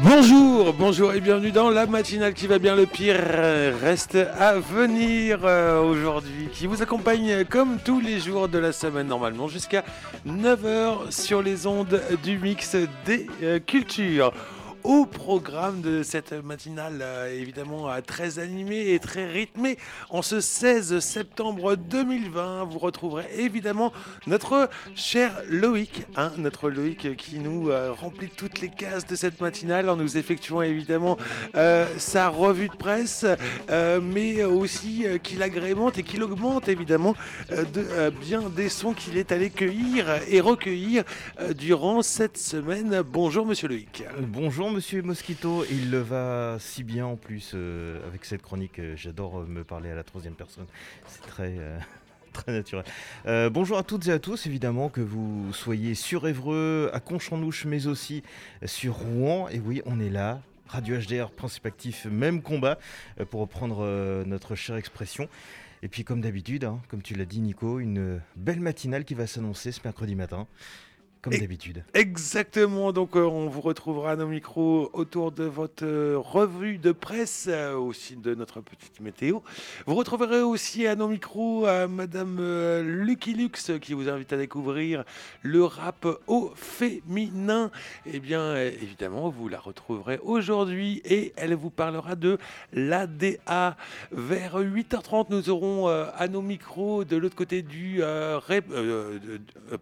Bonjour, bonjour et bienvenue dans la matinale qui va bien le pire reste à venir euh, aujourd'hui qui vous accompagne comme tous les jours de la semaine normalement jusqu'à 9h sur les ondes du mix des euh, cultures au programme de cette matinale euh, évidemment euh, très animée et très rythmée. En ce 16 septembre 2020, vous retrouverez évidemment notre cher Loïc, hein, notre Loïc qui nous euh, remplit toutes les cases de cette matinale en nous effectuant évidemment sa revue de presse, mais aussi qu'il agrémente et qu'il augmente évidemment de bien des sons qu'il est allé cueillir et recueillir durant cette semaine. Bonjour Monsieur Loïc. Bonjour Monsieur Mosquito, il le va si bien en plus euh, avec cette chronique. Euh, j'adore euh, me parler à la troisième personne. C'est très, naturel. bonjour à toutes et à tous, évidemment que vous soyez sur Évreux, à Conchanouche, mais aussi sur Rouen. Et oui, on est là. Radio HDR, principe actif, même combat, pour reprendre notre chère expression. Et puis comme d'habitude, hein, comme tu l'as dit Nico, une belle matinale qui va s'annoncer ce mercredi matin. Comme d'habitude. Exactement. Donc, euh, on vous retrouvera à nos micros autour de votre euh, revue de presse, euh, aussi de notre petite météo. Vous retrouverez aussi à nos micros Madame Lucky Lux qui vous invite à découvrir le rap au féminin. Eh bien, évidemment, vous la retrouverez aujourd'hui et elle vous parlera de l'ADA. Vers 8h30, nous aurons à nos micros de l'autre côté du.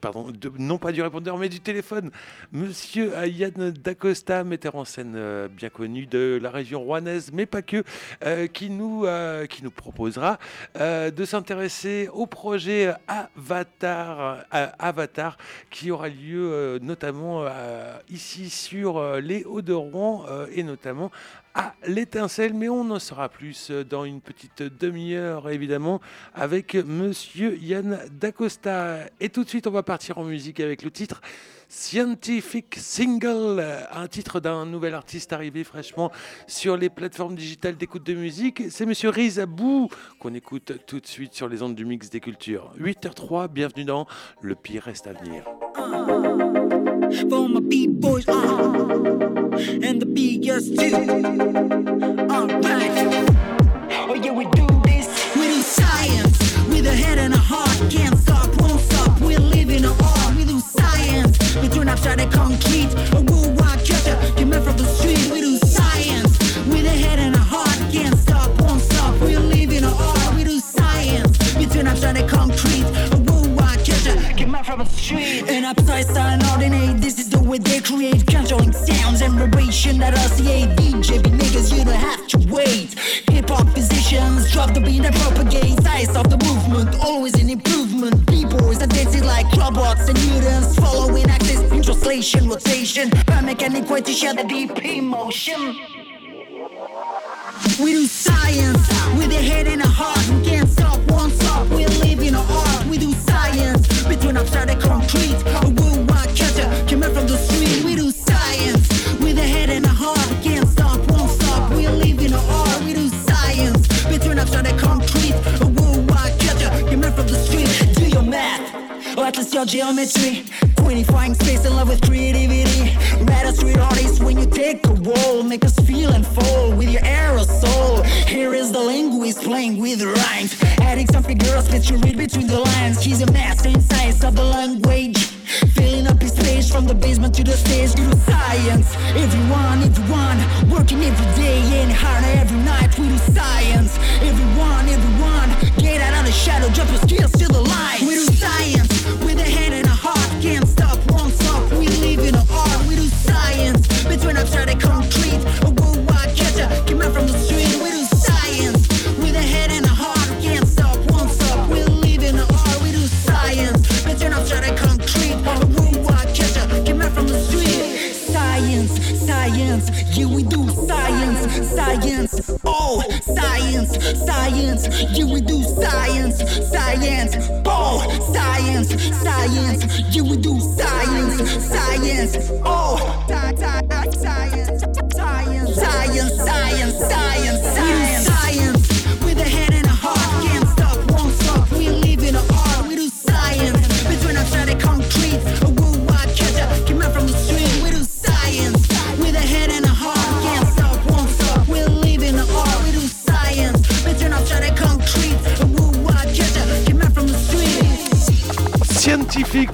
pardon, non pas du répondeur mais du téléphone. Monsieur Yann Dacosta, metteur en scène euh, bien connu de la région rouennaise, mais pas que, euh, qui, nous, euh, qui nous proposera de s'intéresser au projet Avatar, Avatar qui aura lieu notamment ici sur les Hauts-de-Rouen et notamment à l'étincelle, mais on en saura plus dans une petite demi-heure, évidemment, avec monsieur Yann Dacosta. Et tout de suite, on va partir en musique avec le titre Scientific Single, un titre d'un nouvel artiste arrivé fraîchement sur les plateformes digitales d'écoute de musique. C'est monsieur Riz Abou qu'on écoute tout de suite sur les ondes du mix des cultures. 8h03, bienvenue dans Le pire reste à venir. For my B-boys, uh, and the too. Alright, oh yeah, we do this. We do science with a head and a heart. Can't stop, won't stop. We're living in art. We do science. We turn upside the concrete. A worldwide culture came from the street. We do street. And upside down ordinate. This is the way they create controlling sounds and vibration that RCA DJ niggas you don't have to wait. Hip hop musicians drop the beat and propagate size of the movement, always an improvement. B-boys are dancing like robots and mutants, following axis in translation, rotation, biomechanic way to share the deep emotion. We do science with a head and a heart. We can't stop, won't stop. We live in art. We do science between upside and concrete. A worldwide culture coming from the street. We at your geometry. Quantifying space in love with creativity. Red street artists when you take a role, make us feel and fall with your aerosol. Here is the linguist playing with rhymes, adding some figures that you read between the lines. He's a master in science of the language, filling up his space from the basement to the stage. We do science, everyone, everyone, working every day and harder every night. We do science, everyone, everyone, get out of the shadow, drop your skills to the light. We do science when I try to come clean. Science, yeah we do science, science. Oh, science, science, yeah we do science, science. Oh, science, science, yeah we do science, science. Oh, science, science, science, science, science,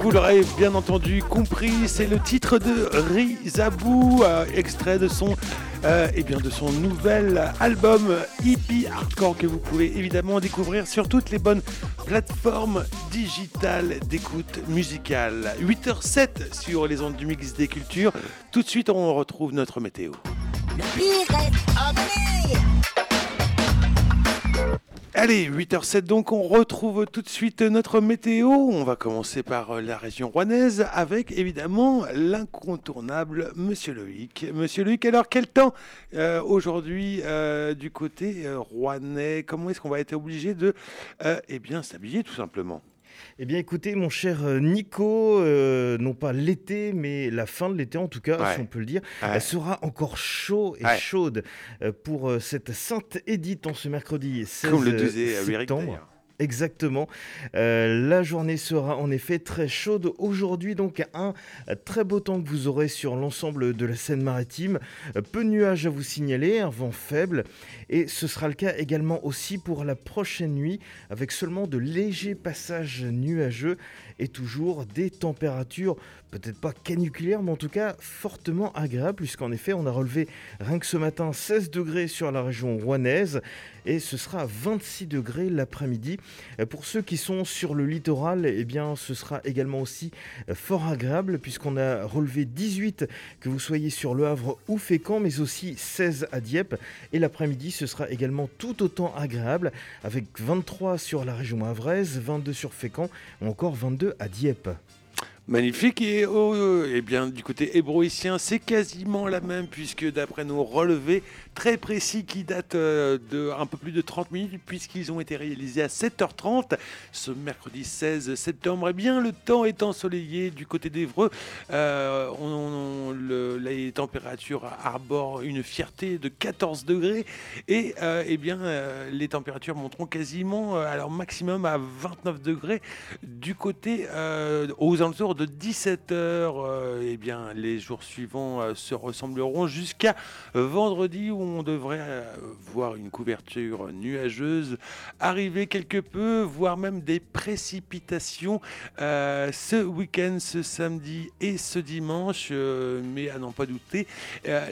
Vous l'aurez bien entendu compris, c'est le titre de Rizabou, euh, extrait de son, euh, eh bien de son nouvel album Hippie Hardcore que vous pouvez évidemment découvrir sur toutes les bonnes plateformes digitales d'écoute musicale. 8h07 sur les ondes du mix des cultures. Tout de suite, on retrouve notre météo. Allez, 8h07 donc, on retrouve tout de suite notre météo. On va commencer par euh, la région rouennaise avec évidemment l'incontournable Monsieur Loïc. Monsieur Loïc, alors quel temps euh, aujourd'hui euh, du côté euh, rouennais? Comment est-ce qu'on va être obligé de eh bien, s'habiller tout simplement? Eh bien, écoutez, mon cher euh, Nico, euh, non pas l'été, mais la fin de l'été, en tout cas, Ouais. si on peut le dire, Ouais. elle sera encore chaud et Ouais. chaude euh, pour cette Sainte Édite en ce mercredi 16 Comme le disait euh, Eric septembre. Exactement. Euh, la journée sera en effet très chaude. Aujourd'hui, donc, un très beau temps que vous aurez sur l'ensemble de la Seine-Maritime. Peu de nuages à vous signaler, un vent faible. Et ce sera le cas également aussi pour la prochaine nuit, avec seulement de légers passages nuageux et toujours des températures peut-être pas caniculaires, mais en tout cas fortement agréables, puisqu'en effet, on a relevé rien que ce matin 16 degrés sur la région rouennaise et ce sera à 26 degrés l'après-midi. Euh, Pour ceux qui sont sur le littoral, eh bien, ce sera également aussi euh, fort agréable puisqu'on a relevé 18 que vous soyez sur Le Havre ou Fécamp, mais aussi 16 à Dieppe. Et l'après-midi, ce sera également tout autant agréable avec 23 sur la région havraise, 22 sur Fécamp ou encore 22 à Dieppe. Magnifique. Et oh, euh, eh bien du côté hébroïcien c'est quasiment la même puisque d'après nos relevés très précis qui datent euh, de un peu plus de 30 minutes puisqu'ils ont été réalisés à 7h30 ce mercredi 16 septembre eh bien le temps est ensoleillé du côté d'Evreux Euh, les températures arborent une fierté de 14 degrés et euh, eh bien les températures monteront quasiment à leur maximum à 29 degrés du côté aux alentours de 17 heures, euh, eh bien, les jours suivants euh, se ressembleront jusqu'à vendredi où on devrait euh, voir une couverture nuageuse arriver quelque peu, voire même des précipitations euh, ce week-end, ce samedi et ce dimanche. mais à n'en pas douter,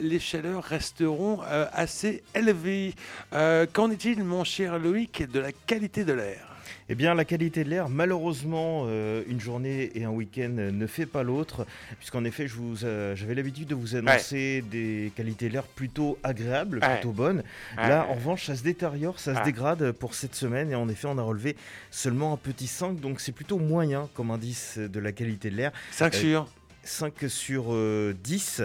les chaleurs resteront assez élevées. Qu'en est-il, mon cher Loïc, de la qualité de l'air? Eh bien, la qualité de l'air, malheureusement, euh, une journée et un week-end ne fait pas l'autre, puisqu'en effet, je vous, euh, j'avais l'habitude de vous annoncer des qualités de l'air plutôt agréables, Ouais. plutôt bonnes. Là, en revanche, ça se détériore, ça se dégrade pour cette semaine, et en effet, on a relevé seulement un petit 5, donc c'est plutôt moyen comme indice de la qualité de l'air. 5 Euh, sur 5 sur euh, 10.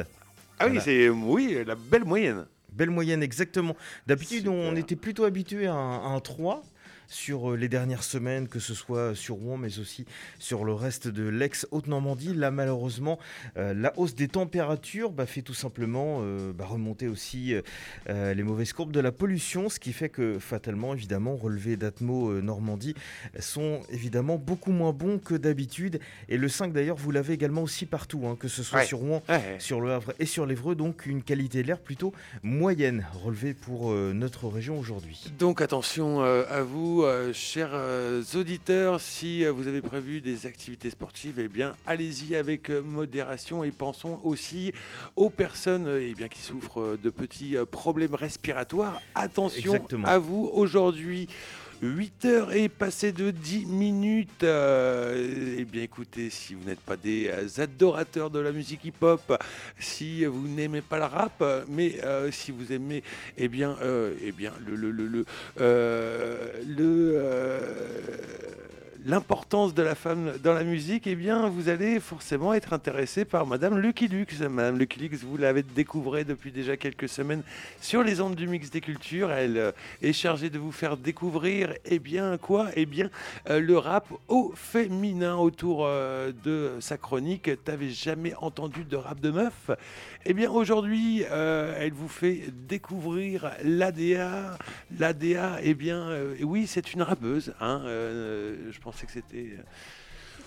Ah oui, c'est oui, la belle moyenne. Belle moyenne, exactement. D'habitude, on était plutôt habitué à à un 3 sur euh, les dernières semaines, que ce soit sur Rouen, mais aussi sur le reste de l'ex-Haute-Normandie. Là, malheureusement, euh, la hausse des températures bah, fait tout simplement euh, bah, remonter aussi euh, les mauvaises courbes de la pollution, ce qui fait que, fatalement, évidemment, relevés d'Atmo Normandie sont évidemment beaucoup moins bons que d'habitude. Et le 5, d'ailleurs, vous l'avez également aussi partout, hein, que ce soit Ouais. sur Rouen, Ouais. sur le Havre et sur l'Evreux, donc une qualité de l'air plutôt moyenne relevée pour notre région aujourd'hui. Donc attention à vous, euh, chers euh, auditeurs, si euh, vous avez prévu des activités sportives, eh bien allez-y avec modération et pensons aussi aux personnes eh bien, qui souffrent de petits problèmes respiratoires. Attention Exactement. à vous aujourd'hui. 8 heures et passé de 10 minutes. Euh, eh bien, écoutez, si vous n'êtes pas des adorateurs de la musique hip-hop, si vous n'aimez pas le rap, mais euh, si vous aimez, eh bien, euh, eh bien, le, le, le, le, euh, le, l'importance de la femme dans la musique, eh bien, vous allez forcément être intéressé par Madame Lucky Lux. Madame Lucky Lux, vous l'avez découvert depuis déjà quelques semaines sur les ondes du mix des cultures. Elle euh, est chargée de vous faire découvrir, eh bien, quoi? Eh bien, euh, le rap au féminin autour euh, de sa chronique. T'avais jamais entendu de rap de meuf? Eh bien, aujourd'hui, euh, elle vous fait découvrir l'ADA. L'ADA, eh bien, euh, oui, c'est une rappeuse. Hein, euh, je pensais que c'était.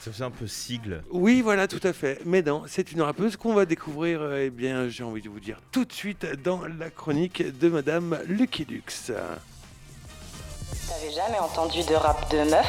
Ça faisait un peu sigle. Oui, voilà, tout à fait. Mais non, c'est une rappeuse qu'on va découvrir, euh, eh bien, j'ai envie de vous dire tout de suite dans la chronique de Madame Lucky Lux. T'avais jamais entendu de rap de meuf?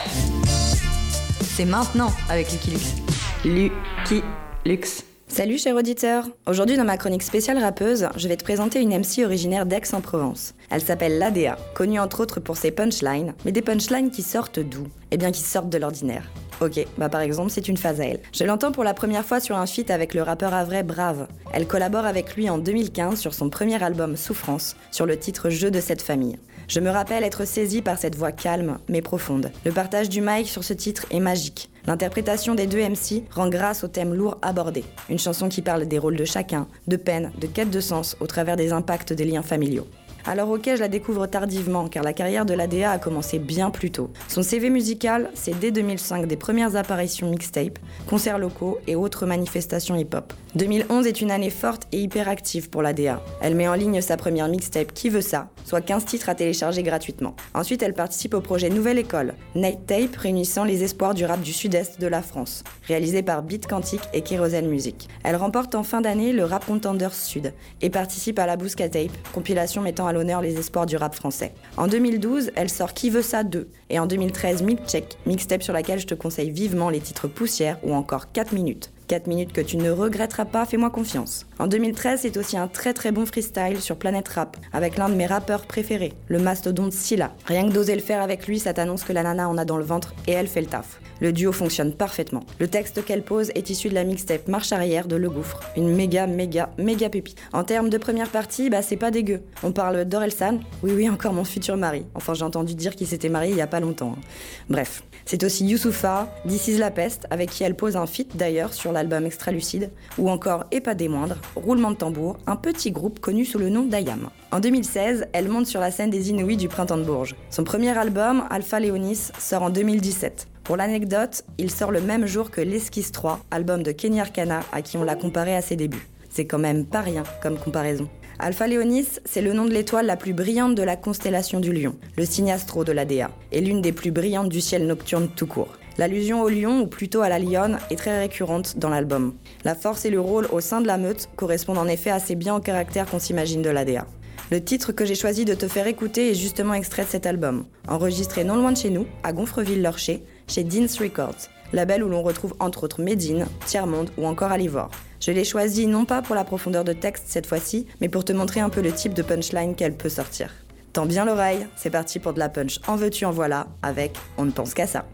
C'est maintenant avec Lucky Lux. Lucky Lux. Salut chers auditeurs Aujourd'hui dans ma chronique spéciale rappeuse, je vais te présenter une MC originaire d'Aix-en-Provence. Elle s'appelle Ladea, connue entre autres pour ses punchlines, mais des punchlines qui sortent d'où? Eh bien qui sortent de l'ordinaire. Ok, bah par exemple c'est une phase à elle. Je l'entends pour la première fois sur un feat avec le rappeur Avray Brave. Elle collabore avec lui en 2015 sur son premier album Souffrance, sur le titre Jeu de cette famille. Je me rappelle être saisie par cette voix calme mais profonde. Le partage du mic sur ce titre est magique. L'interprétation des deux MC rend grâce au thème lourd abordé. Une chanson qui parle des rôles de chacun, de peine, de quête de sens au travers des impacts des liens familiaux. Alors ok, je la découvre tardivement car la carrière de l'ADA a commencé bien plus tôt. Son CV musical, c'est dès 2005 des premières apparitions mixtape, concerts locaux et autres manifestations hip-hop. 2011 est une année forte et hyper active pour l'ADA. Elle met en ligne sa première mixtape Qui veut ça, soit 15 titres à télécharger gratuitement. Ensuite, elle participe au projet Nouvelle École, Night Tape réunissant les espoirs du rap du sud-est de la France, réalisé par Beat Quantique et Kérosène Music. Elle remporte en fin d'année le Rap Contenders Sud et participe à la Bousca Tape, compilation mettant l'honneur les espoirs du rap français. En 2012, elle sort Qui veut ça 2 et en 2013 Check, mixtape sur laquelle je te conseille vivement les titres Poussière ou encore 4 minutes. 4 minutes que tu ne regretteras pas, fais-moi confiance. En 2013, c'est aussi un très très bon freestyle sur Planète Rap, avec l'un de mes rappeurs préférés, le mastodonte Scylla. Rien que d'oser le faire avec lui, ça t'annonce que la nana en a dans le ventre et elle fait le taf. Le duo fonctionne parfaitement. Le texte qu'elle pose est issu de la mixtape Marche arrière de Le Gouffre, une méga méga méga pépite. En termes de première partie, bah c'est pas dégueu. On parle d'Orelsan, oui oui encore mon futur mari. Enfin j'ai entendu dire qu'il s'était marié il y a pas longtemps. hein. Bref, c'est aussi Youssoufa, This is la peste, avec qui elle pose un feat d'ailleurs sur l'album Extra Lucide, ou encore, et pas des moindres, Roulement de tambour, un petit groupe connu sous le nom d'Ayam. En 2016, elle monte sur la scène des Inouïs du Printemps de Bourges. Son premier album, Alpha Léonis, sort en 2017. Pour l'anecdote, il sort le même jour que L'Esquisse 3, album de Kenny Arcana, à qui on l'a comparé à ses débuts. C'est quand même pas rien comme comparaison. Alpha Léonis, c'est le nom de l'étoile la plus brillante de la constellation du Lion, le signe astro de l'ADA, et l'une des plus brillantes du ciel nocturne tout court. L'allusion au lion, ou plutôt à la lionne, est très récurrente dans l'album. La force et le rôle au sein de la meute correspondent en effet assez bien au caractère qu'on s'imagine de l'ADA. Le titre que j'ai choisi de te faire écouter est justement extrait de cet album, enregistré non loin de chez nous, à Gonfreville-Lorcher, chez Dean's Records, label où l'on retrouve entre autres Medine, Tiers-Monde ou encore Alivore. Je l'ai choisi non pas pour la profondeur de texte cette fois-ci, mais pour te montrer un peu le type de punchline qu'elle peut sortir. Tends bien l'oreille, c'est parti pour de la punch en veux-tu en voilà, avec On ne pense qu'à ça.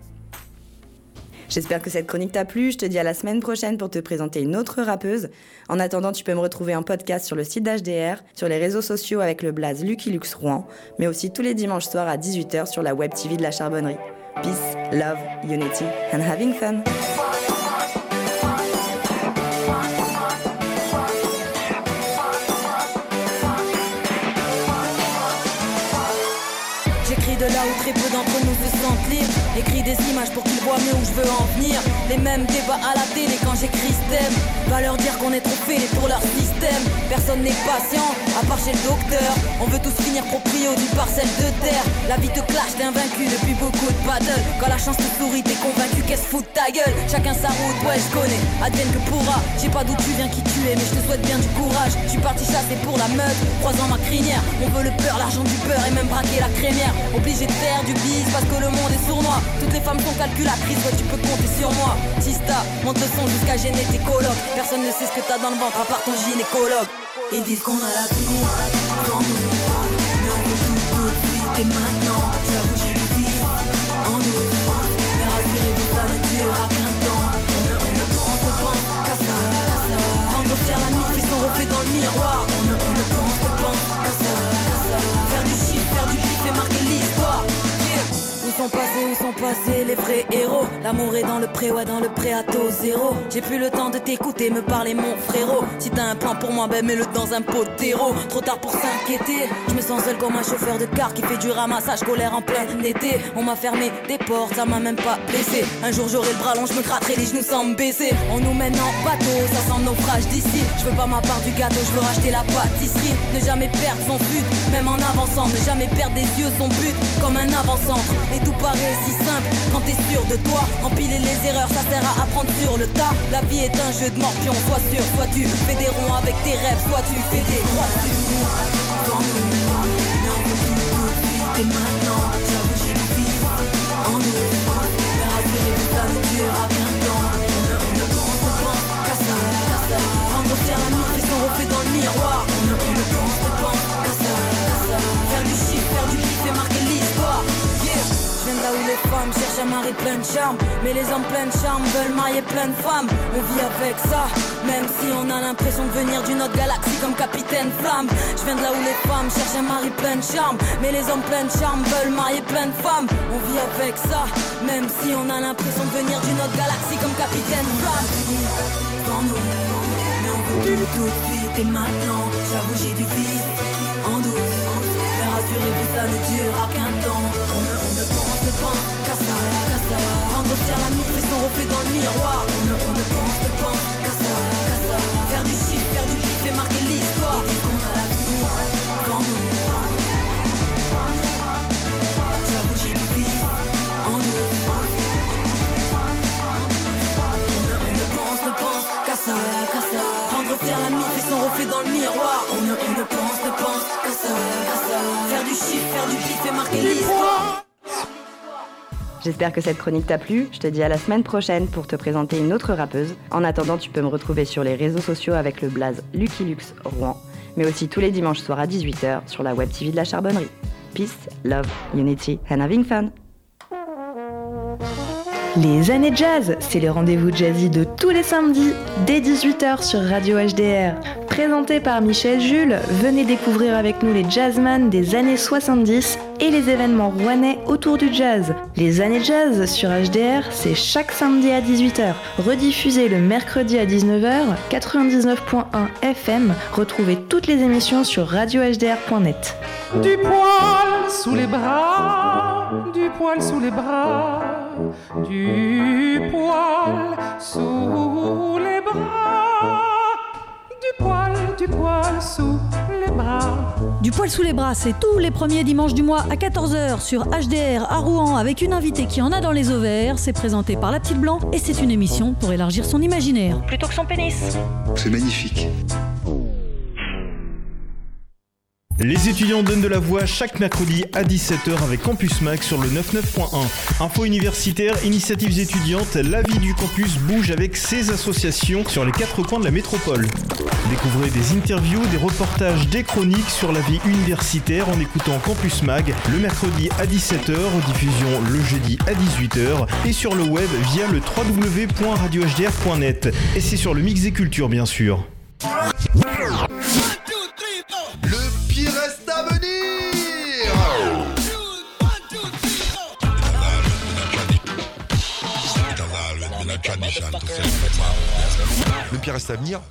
J'espère que cette chronique t'a plu. Je te dis à la semaine prochaine pour te présenter une autre rappeuse. En attendant, tu peux me retrouver en podcast sur le site d'HDR, sur les réseaux sociaux avec le blaze Lucky Lux Rouen, mais aussi tous les dimanches soirs à 18h sur la web TV de la Charbonnerie. Peace, love, unity and having fun. D'entre nous sentent libres. Écris des images pour qu'ils voient mieux où je veux en venir. Les mêmes débats à la télé quand j'écris thème. Va leur dire qu'on est trop fêlés pour leur système. Personne n'est patient, à part chez le docteur. On veut tous finir proprio d'une parcelle de terre. La vie te clash, t'es invaincu depuis beaucoup de battles. Quand la chance te sourit, t'es convaincu qu'elle se fout de ta gueule. Chacun sa route, ouais, je connais. Advienne que pourra. Je sais pas d'où tu viens, qui tu es, mais je te souhaite bien du courage. Je suis parti chasser pour la meute, croisant ma crinière. On veut le peur, l'argent du beurre et même braquer la crémière. Obligé de faire du bise parce que le monde est sournois. Toutes les femmes sont calculatrices, ouais, tu peux compter sur moi. Tista, monte le son jusqu'à gêner tes colocs. Personne ne sait ce que t'as dans le ventre à part ton gynécologue. Ils disent qu'on a la vie sont passés, les vrais héros. L'amour est dans le pré, ouais dans le pré à taux zéro. J'ai plus le temps de t'écouter, me parler mon frérot. Si t'as un plan pour moi, ben mets-le dans un pot terreau. Trop tard pour s'inquiéter. Je me sens seul comme un chauffeur de car qui fait du ramassage colère en plein été. On m'a fermé des portes, ça m'a même pas blessé. Un jour j'aurai le bras long, je me gratterai les genoux sans me baisser. On nous mène en bateau, ça sent naufrage d'ici. Je veux pas ma part du gâteau, je veux racheter la pâtisserie. Ne jamais perdre son but, même en avançant. Ne jamais perdre des yeux son but, comme un avant-centre. Et tout paraît simple quand t'es sûr de toi. Empiler les erreurs, ça sert à apprendre sur le tas. La vie est un jeu de morpion, sois sûr, sois tu. Fais des ronds avec tes rêves, sois tu, fais des droits Et maintenant, en. La dans le miroir femmes cherchent un mari plein de charme. Mais les hommes pleins de charme veulent marier plein de femmes. On vit avec ça, même si on a l'impression de venir d'une autre galaxie comme Capitaine Flamme. Je viens de là où les femmes cherchent un mari plein de charme. Mais les hommes pleins de charme veulent marier plein de femmes. On vit avec ça, même si on a l'impression de venir d'une autre galaxie comme Capitaine Flamme. Dans nous, mais on veut tout de suite et maintenant. J'avoue, j'ai du vide en douce. Mais rassurez-vous, ça ne durera qu'un temps. Reflet dans J'espère que cette chronique t'a plu. Je te dis à la semaine prochaine pour te présenter une autre rappeuse. En attendant, tu peux me retrouver sur les réseaux sociaux avec le blaze Lucky Lux Rouen, mais aussi tous les dimanches soirs à 18h sur la web TV de la Charbonnerie. Peace, love, unity and having fun. Les années jazz, c'est le rendez-vous jazzy de tous les samedis dès 18h sur Radio HDR. Présenté par Michel Jules, venez découvrir avec nous les jazzman des années 70 et les événements rouennais autour du jazz. Les années jazz sur HDR, c'est chaque samedi à 18h. Rediffusé le mercredi à 19h, 99.1 FM. Retrouvez toutes les émissions sur radiohdr.net. Du poil sous les bras, du poil sous les bras, du poil sous les bras, du poil, du poil sous les bras. Du poil sous les bras, c'est tous les premiers dimanches du mois à 14h sur HDR à Rouen avec une invitée qui en a dans les ovaires. C'est présenté par La Petite Blanc et c'est une émission pour élargir son imaginaire. Plutôt que son pénis. C'est magnifique. Les étudiants donnent de la voix chaque mercredi à 17h avec Campus Mac sur le 99.1. Info universitaire, initiatives étudiantes, la vie du campus bouge avec ses associations sur les quatre coins de la métropole. Découvrez des interviews, des reportages, des chroniques sur la vie universitaire en écoutant Campus Mag le mercredi à 17h, diffusion le jeudi à 18h et sur le web via le www.radiohdr.net. Et c'est sur le Mix des Cultures bien sûr. Le pire reste à venir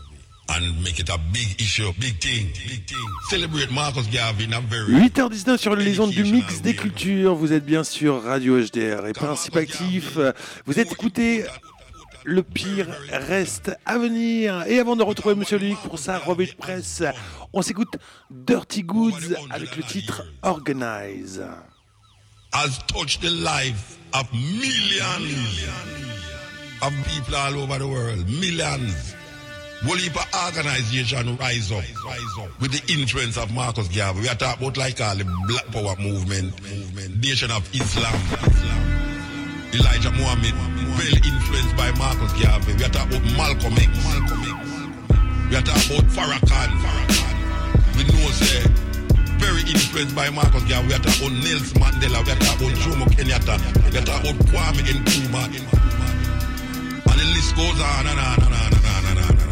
and make it a big issue, big thing, big thing. Celebrate Marcus Garvey in a very 8h19 sur les ondes du mix des cultures. Vous êtes bien sûr Radio HDR et Principe Actif. Vous êtes écouté. Le pire reste à venir. Et avant de retrouver Monsieur Luc pour sa revue de presse, on s'écoute Dirty Goods avec le titre Organize. has touched the life of millions of people all over the world. Millions. Will heap of organization rise up, rise up with the influence of Marcus Garvey. We are talking about like all the Black Power movement, movement, Nation of Islam, Islam. Elijah Muhammad, well influenced by Marcus Garvey. We are talking about Malcolm X, Malcolm X. We are talking about Farrakhan, Farrakhan. We know say very influenced by Marcus Garvey. We are talking about Nelson Mandela. We are talking about Jomo Kenyatta. We are talking about Kwame Nkrumah. And the list goes on and on and on and on and on.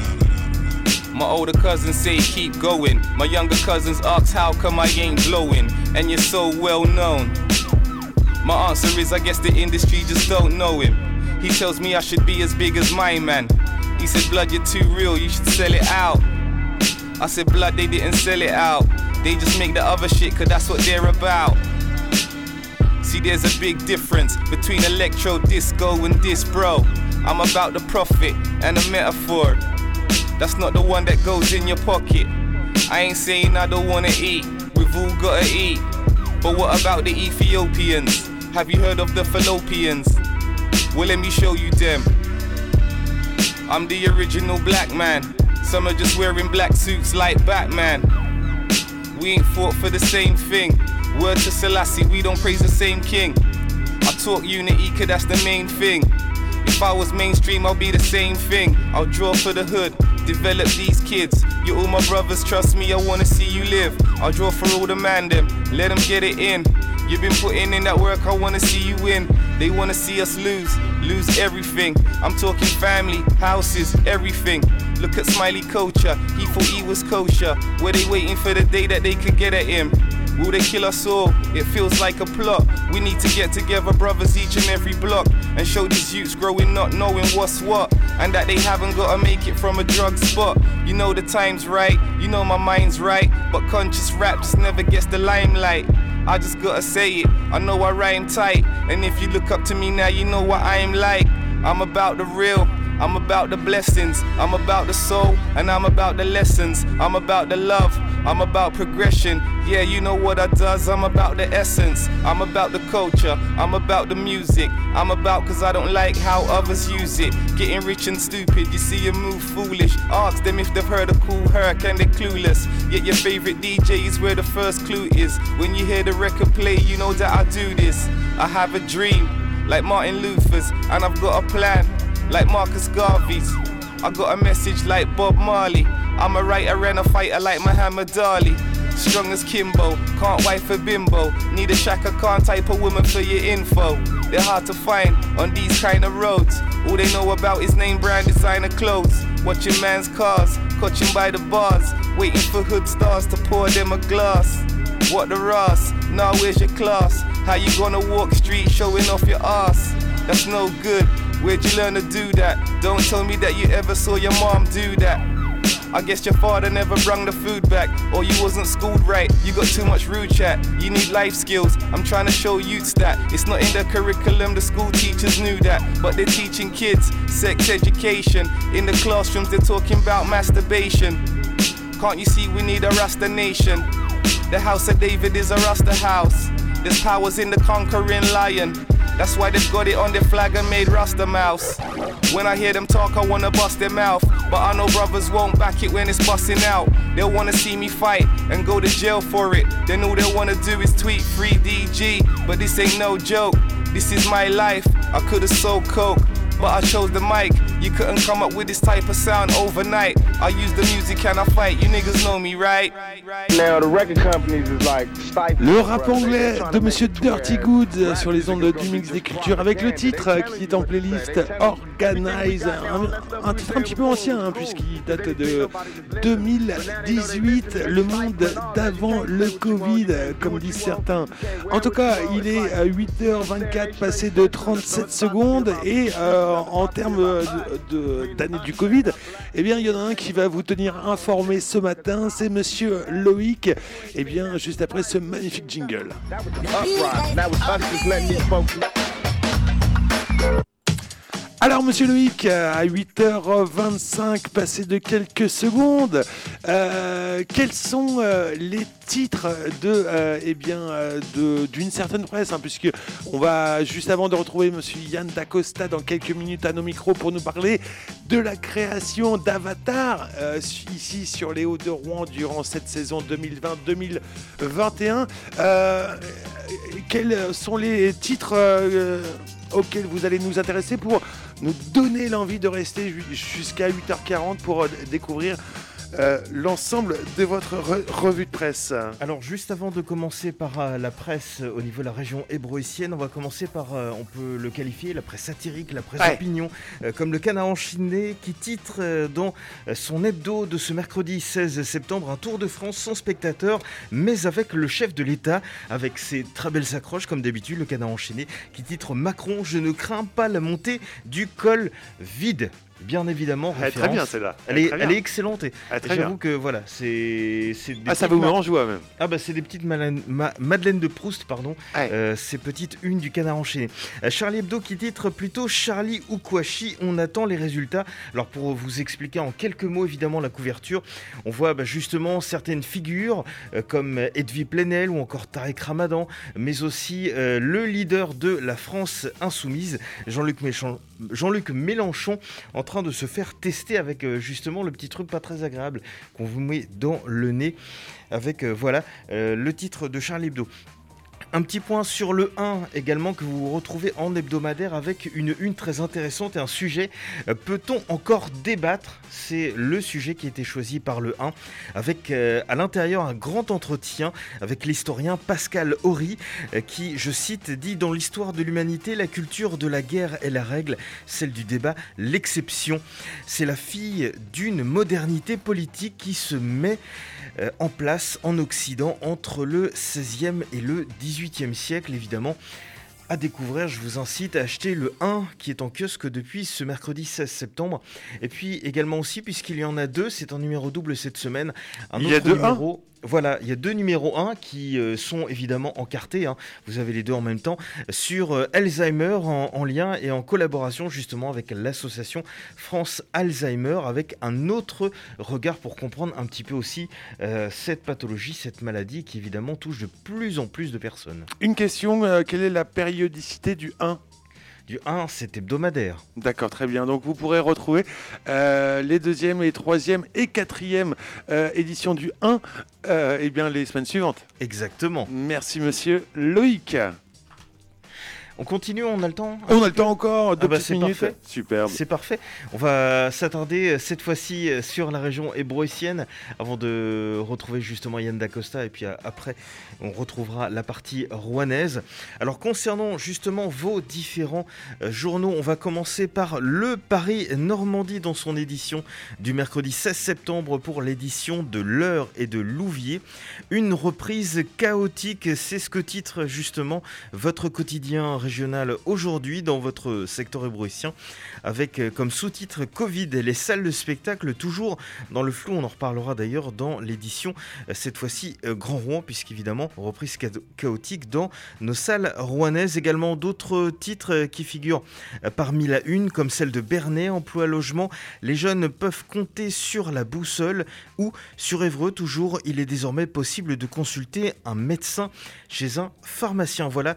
My older cousins say keep going. My younger cousins ask how come I ain't glowing. And you're so well known. My answer is I guess the industry just don't know him. He tells me I should be as big as my man. He said, Blood, you're too real, you should sell it out. I said, Blood, they didn't sell it out. They just make the other shit, cause that's what they're about. See, there's a big difference between electro, disco, and this, bro. I'm about the profit and the metaphor. That's not the one that goes in your pocket. I ain't saying I don't wanna eat, we've all gotta eat. But what about the Ethiopians? Have you heard of the Fallopians? Well, let me show you them. I'm the original black man. Some are just wearing black suits like Batman. We ain't fought for the same thing. Word to Selassie, we don't praise the same king. I talk unity, cause that's the main thing. If I was mainstream, I'll be the same thing. I'll draw for the hood, develop these kids. You're all my brothers, trust me, I wanna see you live. I'll draw for all the man them, let them get it in. You've been putting in that work, I wanna see you win. They wanna see us lose, lose everything. I'm talking family, houses, everything. Look at Smiley Culture, he thought he was kosher. Were they waiting for the day that they could get at him? Will they kill us all? It feels like a plot. We need to get together, brothers, each and every block, and show these youths growing not knowing what's what, and that they haven't gotta make it from a drug spot. You know the time's right, you know my mind's right, but conscious rap just never gets the limelight. I just gotta say it, I know I rhyme tight, and if you look up to me now, you know what I am like. I'm about the real. I'm about the blessings, I'm about the soul, and I'm about the lessons. I'm about the love, I'm about progression. Yeah, you know what I does, I'm about the essence. I'm about the culture, I'm about the music. I'm about cause I don't like how others use it. Getting rich and stupid, you see you move foolish. Ask them if they've heard a cool hurricane, they're clueless. Yet your favorite DJ is where the first clue is. When you hear the record play, you know that I do this. I have a dream, like Martin Luther's, and I've got a plan like Marcus Garvey's. I got a message like Bob Marley. I'm a writer and a fighter like Muhammad Ali. Strong as Kimbo, can't wife a bimbo. Need a Shaka Khan type of woman for your info. They're hard to find on these kind of roads. All they know about is name brand designer clothes. Watching man's cars, catching by the bars. Waiting for hood stars to pour them a glass. What the Ross? Now where's your class? How you gonna walk street showing off your ass? That's no good. Where'd you learn to do that? Don't tell me that you ever saw your mom do that. I guess your father never brung the food back, or you wasn't schooled right. You got too much rude chat. You need life skills. I'm trying to show youths that it's not in the curriculum. The school teachers knew that, but they're teaching kids sex education. In the classrooms, they're talking about masturbation. Can't you see we need a Rasta nation? The house of David is a Rasta house. There's powers in the conquering lion. That's why they've got it on their flag and made Rasta mouse. When I hear them talk, I wanna bust their mouth. But I know brothers won't back it when it's busting out. They'll wanna see me fight and go to jail for it. Then all they'll wanna do is tweet free DG. But this ain't no joke. This is my life. I could've sold coke. But I chose the mic. You couldn't come up with this type of sound overnight. I use the music and I fight. You niggas know me, right? Now the record companies is like Le rap anglais de Monsieur Dirty Good sur les ondes du mix des cultures avec le titre qui est en playlist Organize, un, un titre un petit peu ancien hein, puisqu'il date de 2018, le monde d'avant le Covid, comme disent certains. En tout cas, il est à 8h24 passé de 37 secondes et euh, en termes d'année du Covid, eh bien, il y en a un qui va vous tenir informé ce matin, c'est Monsieur Loïc. Eh bien, juste après ce magnifique jingle. Alors, monsieur Loïc, à 8h25, passé de quelques secondes, euh, quels sont euh, les titres euh, eh d'une certaine presse hein, Puisque on va, juste avant de retrouver monsieur Yann Dacosta dans quelques minutes à nos micros pour nous parler de la création d'Avatar, ici sur les Hauts de Rouen durant cette saison 2020-2021. Euh, quels sont les titres auxquels vous allez nous intéresser pour nous donner l'envie de rester ju- jusqu'à 8h40 pour euh, découvrir euh, l'ensemble de votre re- revue de presse. Alors juste avant de commencer par euh, la presse euh, au niveau de la région hébroïcienne, on va commencer par, euh, on peut le qualifier, la presse satirique, la presse Ouais. opinion, euh, comme le canard enchaîné qui titre euh, dans son hebdo de ce mercredi 16 septembre un Tour de France sans spectateurs, mais avec le chef de l'État, avec ses très belles accroches comme d'habitude, le canard enchaîné qui titre Macron, je ne crains pas la montée du col vide. Bien évidemment, Elle est très bien, celle-là. Elle, Elle est elle excellente et très j'avoue que voilà, c'est Ah, ça vous en joie même. ah bah c'est des petites ma- Madeleine de Proust, pardon, Euh, ces petites unes du canard enchaîné. Euh, Charlie Hebdo qui titre plutôt Charlie Ukwashi, on attend les résultats. Alors pour vous expliquer en quelques mots évidemment la couverture, on voit bah, justement certaines figures euh, comme Edwy Plenel ou encore Tarek Ramadan, mais aussi euh, le leader de la France insoumise, Jean-Luc Mélenchon, Jean-Luc Mélenchon, en train de se faire tester avec euh, justement le petit truc pas très agréable qu'on vous met dans le nez avec euh, voilà euh, le titre de Charlie Hebdo. Un petit point sur le 1 également que vous retrouvez en hebdomadaire avec une une très intéressante et un sujet. euh, Peut-on encore débattre? C'est le sujet qui a été choisi par le 1 avec euh, à l'intérieur un grand entretien avec l'historien Pascal Horry euh, qui, je cite, dit dans l'histoire de l'humanité, la culture de la guerre est la règle, celle du débat l'exception. C'est la fille d'une modernité politique qui se met en place en Occident entre le 16e et le 18e siècle, évidemment. À découvrir, je vous incite à acheter le 1 qui est en kiosque depuis ce mercredi 16 septembre. Et puis également aussi, puisqu'il y en a deux, c'est un numéro double cette semaine. Un Il y a deux numéro. Voilà, il y a deux numéros 1 qui euh, sont évidemment encartés, hein. vous avez les deux en même temps, sur euh, Alzheimer en, en lien et en collaboration justement avec l'association France Alzheimer, avec un autre regard pour comprendre un petit peu aussi euh, cette pathologie, cette maladie qui évidemment touche de plus en plus de personnes. Une question, quelle est la périodicité du 1 Du 1, c'est hebdomadaire. D'accord, très bien. Donc vous pourrez retrouver euh, les deuxième, et troisième et quatrième euh, éditions du 1 euh, eh bien, les semaines suivantes. Exactement. Merci monsieur Loïc. On continue, on a le temps On a le temps encore, deux Ah bah, petites minutes. parfait. Superbe. C'est parfait. On va s'attarder euh, cette fois-ci euh, sur la région hébroïcienne avant de retrouver justement Yann Dacosta et puis euh, après on retrouvera la partie rouennaise. Alors concernant justement vos différents journaux, on va commencer par le Paris Normandie dans son édition du mercredi 16 septembre pour l'édition de l'heure et de Louvier. Une reprise chaotique, c'est ce que titre justement votre quotidien régional aujourd'hui dans votre secteur hébroïcien avec euh, comme sous-titre Covid et les salles de spectacle toujours dans le flou. On en reparlera d'ailleurs dans l'édition euh, cette fois-ci euh, Grand Rouen puisqu'évidemment reprise cha- chaotique dans nos salles rouennaises. Également d'autres titres qui figurent parmi la une comme celle de Bernay, emploi logement. Les jeunes peuvent compter sur la boussole ou sur Évreux toujours. Il est désormais possible de consulter un médecin chez un pharmacien. Voilà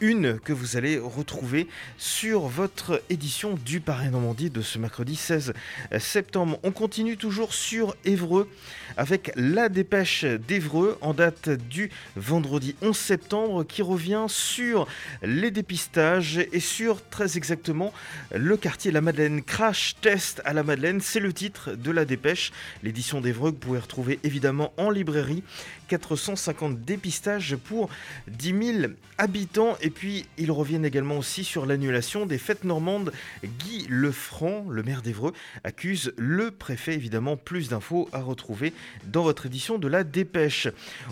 unes que vous allez retrouver sur votre édition du Paris Normandie de ce mercredi 16 septembre. On continue toujours sur Évreux avec la dépêche d'Évreux en date du vendredi 11 septembre qui revient sur les dépistages et sur très exactement le quartier La Madeleine. Crash test à la Madeleine, c'est le titre de la dépêche. L'édition d'Évreux que vous pouvez retrouver évidemment en librairie. 450 dépistages pour 10 000 habitants. Et puis, ils reviennent également aussi sur l'annulation des fêtes normandes. Guy Lefranc, le maire d'Évreux, accuse le préfet. Évidemment, plus d'infos à retrouver dans votre édition de la dépêche.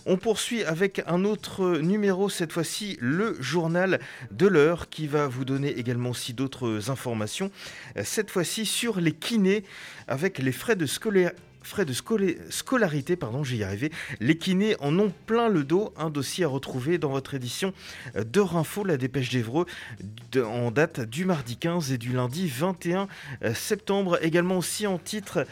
On poursuit avec un autre numéro, cette fois-ci le journal de l'heure, qui va vous donner également aussi d'autres informations. Cette fois-ci sur les kinés, avec les frais de scolaire frais de scolarité, pardon, j'y arrivé. Les kinés en ont plein le dos. Un dossier à retrouver dans votre édition euh, d'Heure Info, la dépêche d'Evreux, de- en date du mardi 15 et du lundi 21 euh, septembre. Également aussi en titre.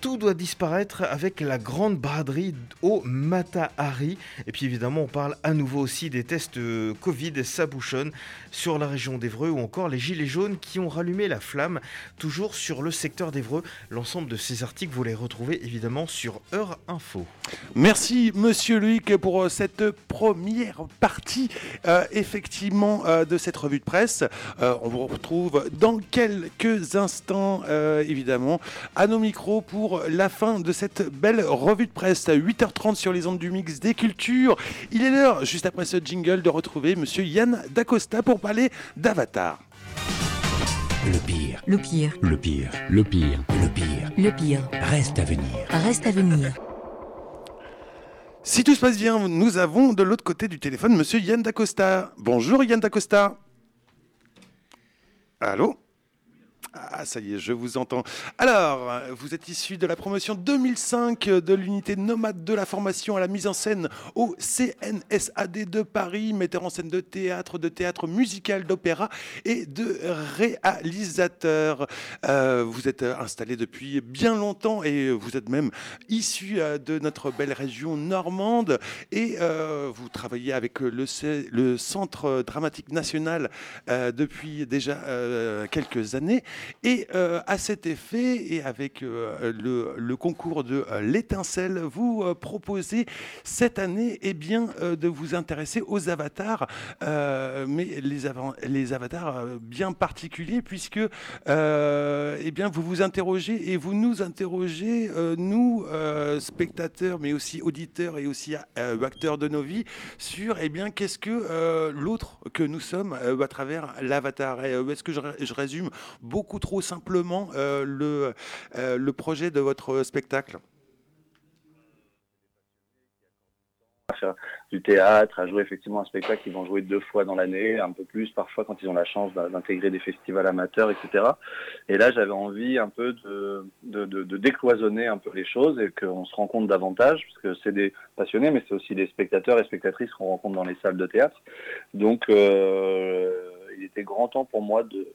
Tout doit disparaître avec la grande braderie au Matahari. Et puis évidemment, on parle à nouveau aussi des tests euh, Covid, ça bouchonne sur la région d'Evreux ou encore les gilets jaunes qui ont rallumé la flamme, toujours sur le secteur d'Evreux. L'ensemble de ces articles, vous les retrouvez évidemment sur Heure Info. Merci Monsieur Loïc pour euh, cette première partie euh, effectivement de cette revue de presse. On vous retrouve dans quelques instants évidemment à nos micros pour la fin de cette belle revue de presse à 8h30 sur les ondes du mix des cultures. Il est l'heure juste après ce jingle de retrouver Monsieur Yann Dacosta pour parler d'Avatar. Le pire, Le pire, le pire, le pire, le pire le pire, reste à venir. reste à venir. Si tout se passe bien, nous avons de l'autre côté du téléphone Monsieur Yann Dacosta. Bonjour Yann Dacosta. Allô? Ah, ça y est, je vous entends. Alors, vous êtes issu de la promotion 2005 de l'unité nomade de la formation à la mise en scène au CNSAD de Paris, metteur en scène de théâtre, de théâtre musical, d'opéra et de réalisateur. Euh, vous êtes installé depuis bien longtemps et vous êtes même issu euh, de notre belle région normande et euh, vous travaillez avec le, Centre dramatique national depuis déjà quelques années. Et euh, à cet effet, et avec euh, le, concours de euh, l'étincelle, vous proposez cette année eh bien, de vous intéresser aux avatars, mais les, avatars bien particuliers, puisque eh bien, vous vous interrogez et vous nous interrogez, nous, spectateurs, mais aussi auditeurs et aussi acteurs de nos vies, sur eh qu'est-ce que l'autre que nous sommes à travers l'avatar. Est-ce que je résume beaucoup trop simplement euh, le, euh, le projet de votre spectacle faire du théâtre, à jouer effectivement un spectacle qu'ils vont jouer deux fois dans l'année, un peu plus parfois quand ils ont la chance d'in- d'intégrer des festivals amateurs, etc. Et là, j'avais envie un peu de- de décloisonner un peu les choses et qu'on se rencontre davantage, parce que c'est des passionnés, mais c'est aussi des spectateurs et spectatrices qu'on rencontre dans les salles de théâtre. Donc, euh, il était grand temps pour moi de,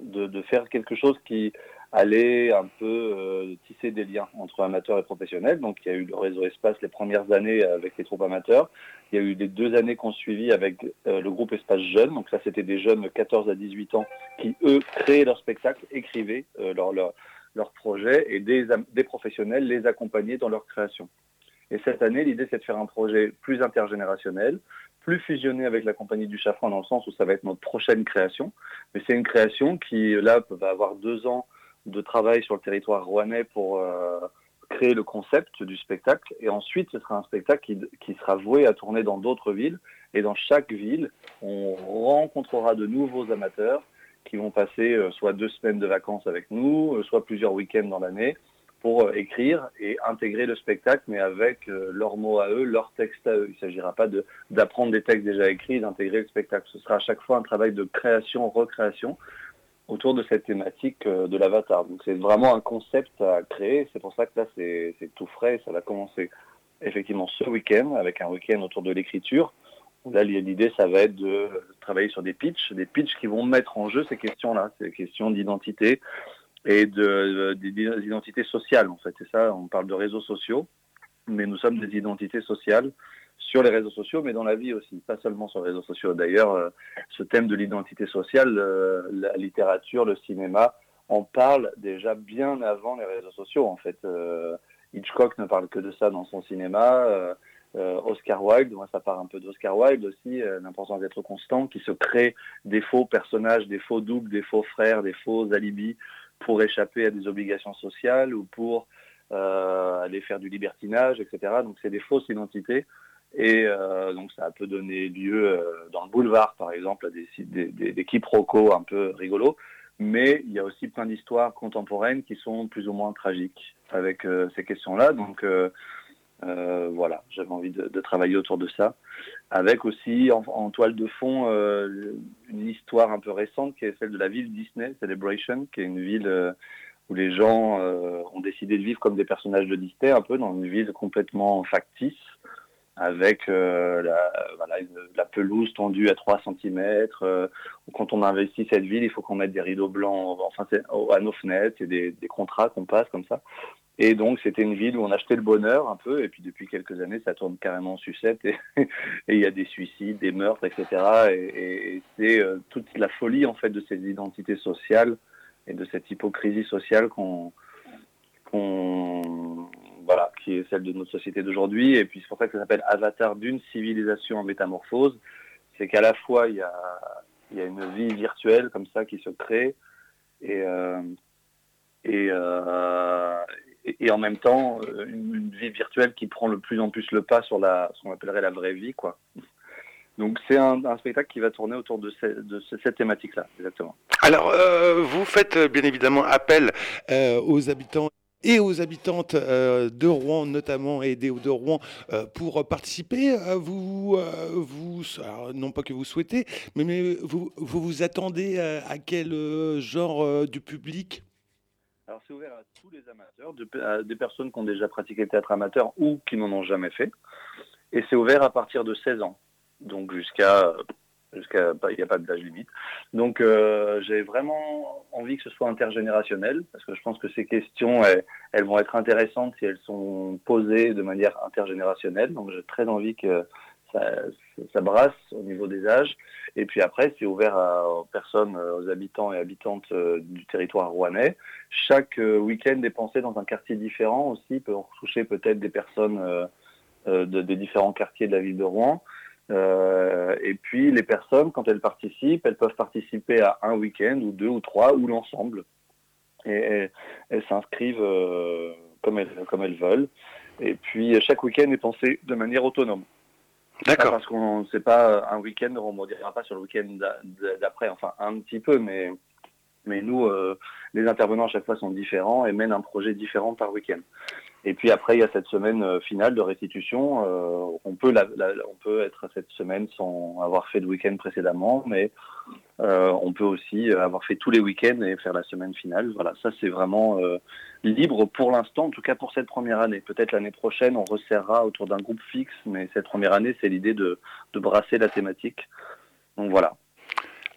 de, faire quelque chose qui allait un peu euh, tisser des liens entre amateurs et professionnels. Donc il y a eu le réseau Espace les premières années avec les troupes amateurs. Il y a eu les deux années qu'on suivi avec euh, le groupe Espace Jeunes. Donc ça c'était des jeunes de 14 à 18 ans qui eux créaient leur spectacle, écrivaient euh, leur, leur, leur projet et des, des professionnels les accompagnaient dans leur création. Et cette année, l'idée, c'est de faire un projet plus intergénérationnel, plus fusionné avec la compagnie du Chafran dans le sens où ça va être notre prochaine création. Mais c'est une création qui, là, va avoir deux ans de travail sur le territoire rouennais pour euh, créer le concept du spectacle. Et ensuite, ce sera un spectacle qui, qui sera voué à tourner dans d'autres villes. Et dans chaque ville, on rencontrera de nouveaux amateurs qui vont passer euh, soit deux semaines de vacances avec nous, euh, soit plusieurs week-ends dans l'année pour euh, écrire et intégrer le spectacle, mais avec euh, leurs mots à eux, leurs textes à eux. Il ne s'agira pas d'apprendre des textes déjà écrits d'intégrer le spectacle. Ce sera à chaque fois un travail de création, recréation autour de cette thématique euh, de l'avatar. Donc c'est vraiment un concept à créer. C'est pour ça que là c'est c'est tout frais. Ça va commencer effectivement ce week-end avec un week-end autour de l'écriture. Là l'idée ça va être de travailler sur des pitchs, des pitchs qui vont mettre en jeu ces questions-là, ces questions d'identité et de, de- d'identité sociale en fait. C'est ça, on parle de réseaux sociaux, mais nous sommes des identités sociales sur les réseaux sociaux, mais dans la vie aussi, pas seulement sur les réseaux sociaux. D'ailleurs, euh, ce thème de l'identité sociale, euh, la littérature, le cinéma, en parle déjà bien avant les réseaux sociaux. En fait, Euh, Hitchcock ne parle que de ça dans son cinéma. euh, euh, Oscar Wilde, moi ça part un peu d'Oscar Wilde aussi, euh, l'importance d'être constant, qui se crée des faux personnages, des faux doubles, des faux frères, des faux alibis pour échapper à des obligations sociales ou pour euh, aller faire du libertinage, etc. Donc c'est des fausses identités. Et euh, donc ça peut donner lieu euh, dans le boulevard, par exemple, à des, des, des, quiproquos un peu rigolos. Mais il y a aussi plein d'histoires contemporaines qui sont plus ou moins tragiques avec ces questions-là. Donc euh, voilà, j'avais envie de, travailler autour de ça. Avec aussi en, toile de fond euh, une histoire un peu récente qui est celle de la ville Disney Celebration, qui est une ville euh, où les gens ont décidé de vivre comme des personnages de Disney, un peu dans une ville complètement factice avec la, la pelouse tendue à 3 cm. Quand on investit cette ville, il faut qu'on mette des rideaux blancs enfin, à nos fenêtres et des contrats qu'on passe comme ça. Et donc, c'était une ville où on achetait le bonheur un peu, et puis depuis quelques années, ça tourne carrément en sucette, et il y a des suicides, des meurtres, etc. Et, c'est euh, toute la folie, en fait, de ces identités sociales et de cette hypocrisie sociale qu'on qu'on voilà, qui est celle de notre société d'aujourd'hui. Et puis c'est pour ça que ça s'appelle Avatar d'une civilisation en métamorphose. C'est qu'à la fois il y a, il y a une vie virtuelle comme ça qui se crée et euh, et, euh, et, en même temps une, une, vie virtuelle qui prend de plus en plus le pas sur ce qu'on appellerait la vraie vie quoi. Donc c'est un, spectacle qui va tourner autour de, ce, de ce, cette thématique-là, exactement. Alors, euh, vous faites bien évidemment appel euh, aux habitants et aux habitantes euh, de Rouen notamment et des de Rouen euh, pour participer. vous, euh, non pas que vous souhaitez, mais, vous, vous, attendez à, quel euh, genre du public? Alors c'est ouvert à tous les amateurs, des personnes qui ont déjà pratiqué le théâtre amateur ou qui n'en ont jamais fait. Et c'est ouvert à partir de 16 ans, donc jusqu'à jusqu'à il n'y a pas d'âge limite. Donc euh, j'ai vraiment envie que ce soit intergénérationnel parce que je pense que ces questions elles, vont être intéressantes si elles sont posées de manière intergénérationnelle. Donc j'ai très envie que ça, ça brasse au niveau des âges. Et puis après, c'est ouvert à- aux personnes, euh, aux habitants et habitantes euh, du territoire rouennais. Chaque euh, week-end est pensé dans un quartier différent aussi, pour toucher peut-être des personnes euh, de, des différents quartiers de la ville de Rouen. Et puis les personnes, quand elles participent, elles peuvent participer à un week-end ou deux ou trois ou l'ensemble. Et elles, s'inscrivent comme elles veulent. Et puis chaque week-end est pensé de manière autonome. D'accord. Parce qu'on sait pas un week-end, on ne rebondira pas sur le week-end d'a- d'après, enfin un petit peu, mais, mais nous, euh, les intervenants à chaque fois sont différents et mènent un projet différent par week-end. Et puis après, il y a cette semaine euh, finale de restitution. Euh, on, peut la- la- on peut être cette semaine sans avoir fait de week-end précédemment, mais euh, on peut aussi avoir fait tous les week-ends et faire la semaine finale. Voilà, ça c'est vraiment euh, libre pour l'instant, en tout cas pour cette première année. Peut-être l'année prochaine, on resserrera autour d'un groupe fixe, mais cette première année, c'est l'idée de, de brasser la thématique. Donc voilà.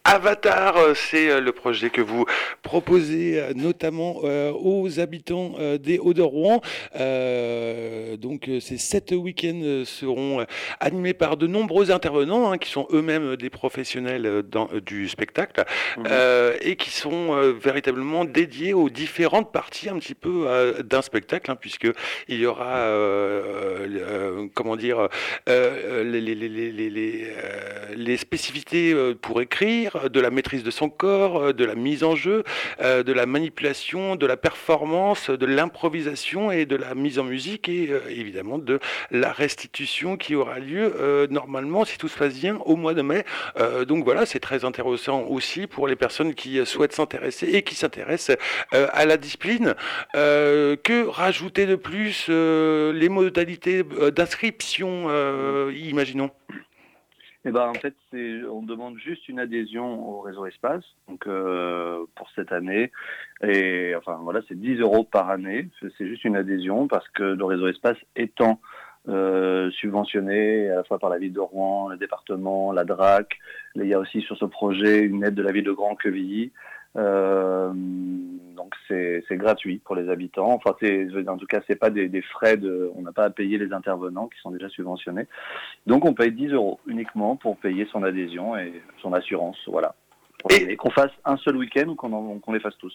Avatar, euh, c'est euh, le projet que vous proposez euh, notamment euh, aux habitants euh, des Hauts-de-Rouen. Euh, donc ces sept week-ends seront animés par de nombreux intervenants hein, qui sont eux-mêmes des professionnels dans- du spectacle euh, et qui sont véritablement dédiés aux différentes parties un petit peu d'un spectacle, hein, puisque il y aura comment dire les, spécificités pour écrire, de la maîtrise de son corps, euh, de la mise en jeu, euh, de la manipulation, de la performance, de l'improvisation et de la mise en musique et euh, évidemment de la restitution qui aura lieu euh, normalement, si tout se passe bien, au mois de mai. Euh, donc voilà, c'est très intéressant aussi pour les personnes qui euh, souhaitent s'intéresser et qui s'intéressent euh, à la discipline. Euh, que rajouter de plus euh, Les modalités euh, d'inscription, euh, imaginons? Eh ben, en fait, on demande juste une adhésion au réseau Espace, donc euh, pour cette année. Et enfin voilà, c'est 10 euros par année. C'est juste une adhésion parce que le réseau Espace étant euh, subventionné à la fois par la ville de Rouen, le département, la DRAC. Il y a aussi sur ce projet une aide de la ville de Grand-Quevilly. Euh, donc c'est gratuit pour les habitants. Enfin, c'est en tout cas c'est pas des, des frais de, on n'a pas à payer les intervenants qui sont déjà subventionnés. Donc on paye 10 euros uniquement pour payer son adhésion et son assurance, voilà. Et, qu'on fasse un seul week-end ou qu'on les fasse tous.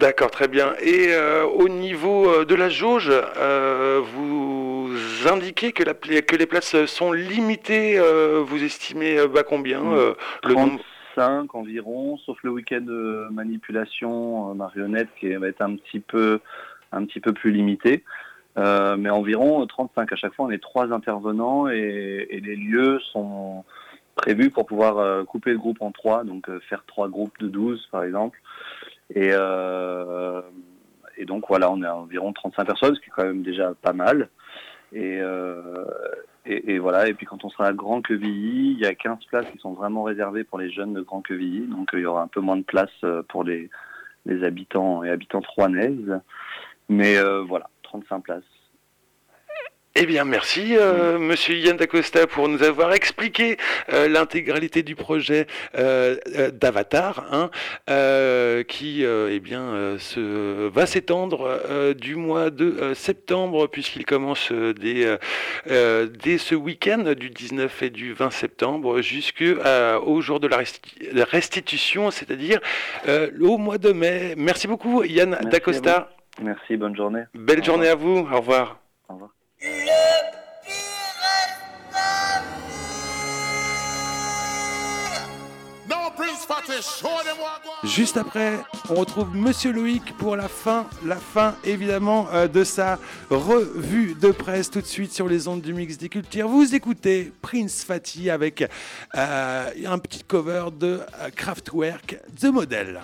D'accord, très bien. Et euh, au niveau euh, de la jauge, euh, vous indiquez que, la que les places sont limitées. euh, vous estimez euh, bah, combien euh, le nombre 35 environ, sauf le week-end manipulation euh, marionnette qui va être un petit peu, un petit peu plus limité. Euh, mais environ 35 à chaque fois, on est trois intervenants et, les lieux sont prévus pour pouvoir euh, couper le groupe en trois, donc faire trois groupes de 12 par exemple. Et, et donc voilà, on est à environ 35 personnes, ce qui est quand même déjà pas mal. Et, et, voilà, et puis quand on sera à Grand Quevilly, il y a 15 places qui sont vraiment réservées pour les jeunes de Grand Quevilly, donc euh, il y aura un peu moins de place euh, pour les, habitants et habitantes rouennaises. Mais euh, voilà, 35 places. Eh bien, merci, euh, Monsieur Yann Dacosta, pour nous avoir expliqué euh, l'intégralité du projet euh, euh, d'Avatar, hein, qui, eh bien, se, va s'étendre du mois de septembre, puisqu'il commence dès, dès ce week-end du 19 et du 20 septembre jusqu'au jour de la resti- la restitution, c'est-à-dire au mois de mai. Merci beaucoup, Yann Merci Dacosta. Merci, bonne journée. Belle journée à vous. Au revoir. Au revoir. No Prince Fatty, show them what go on. Juste après, on retrouve Monsieur Loïc pour la fin, la fin évidemment euh, de sa revue de presse tout de suite sur les ondes du mix des cultures. Vous écoutez Prince Fatty avec euh, un petit cover de euh, Kraftwerk, The Model.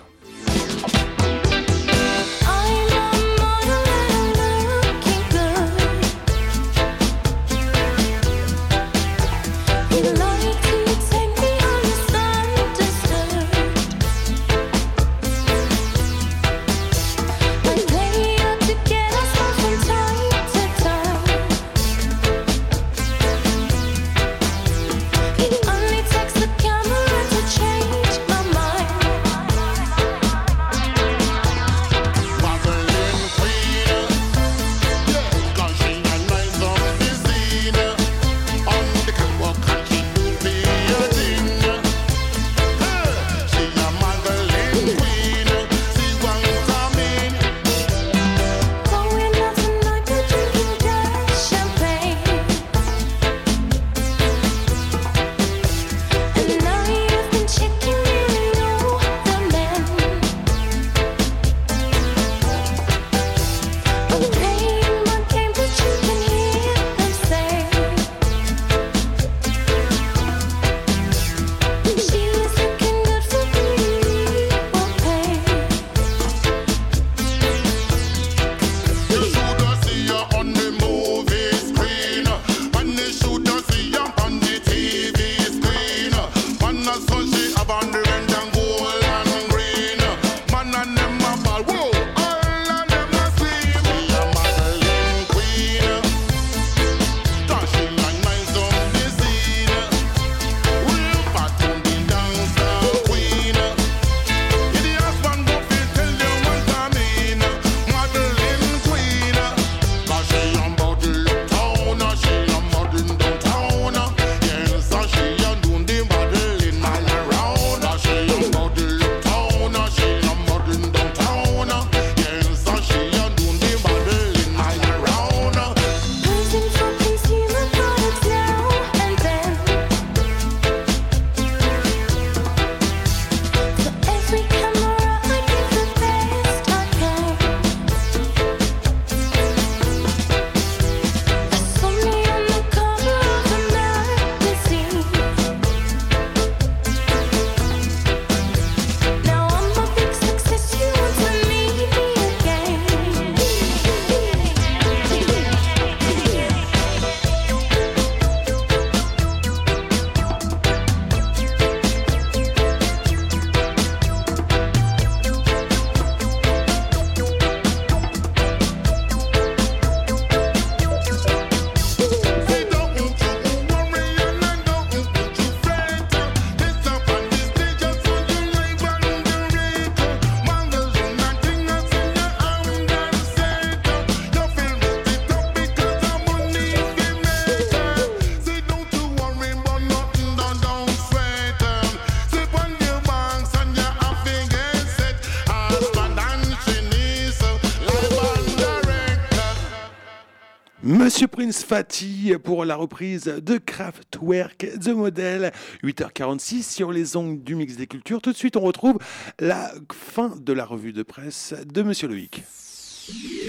Monsieur Prince Fatty pour la reprise de Kraftwerk The Model, 8h46 sur les ongles du mix des cultures. Tout de suite, on retrouve la fin de la revue de presse de Monsieur Loïc.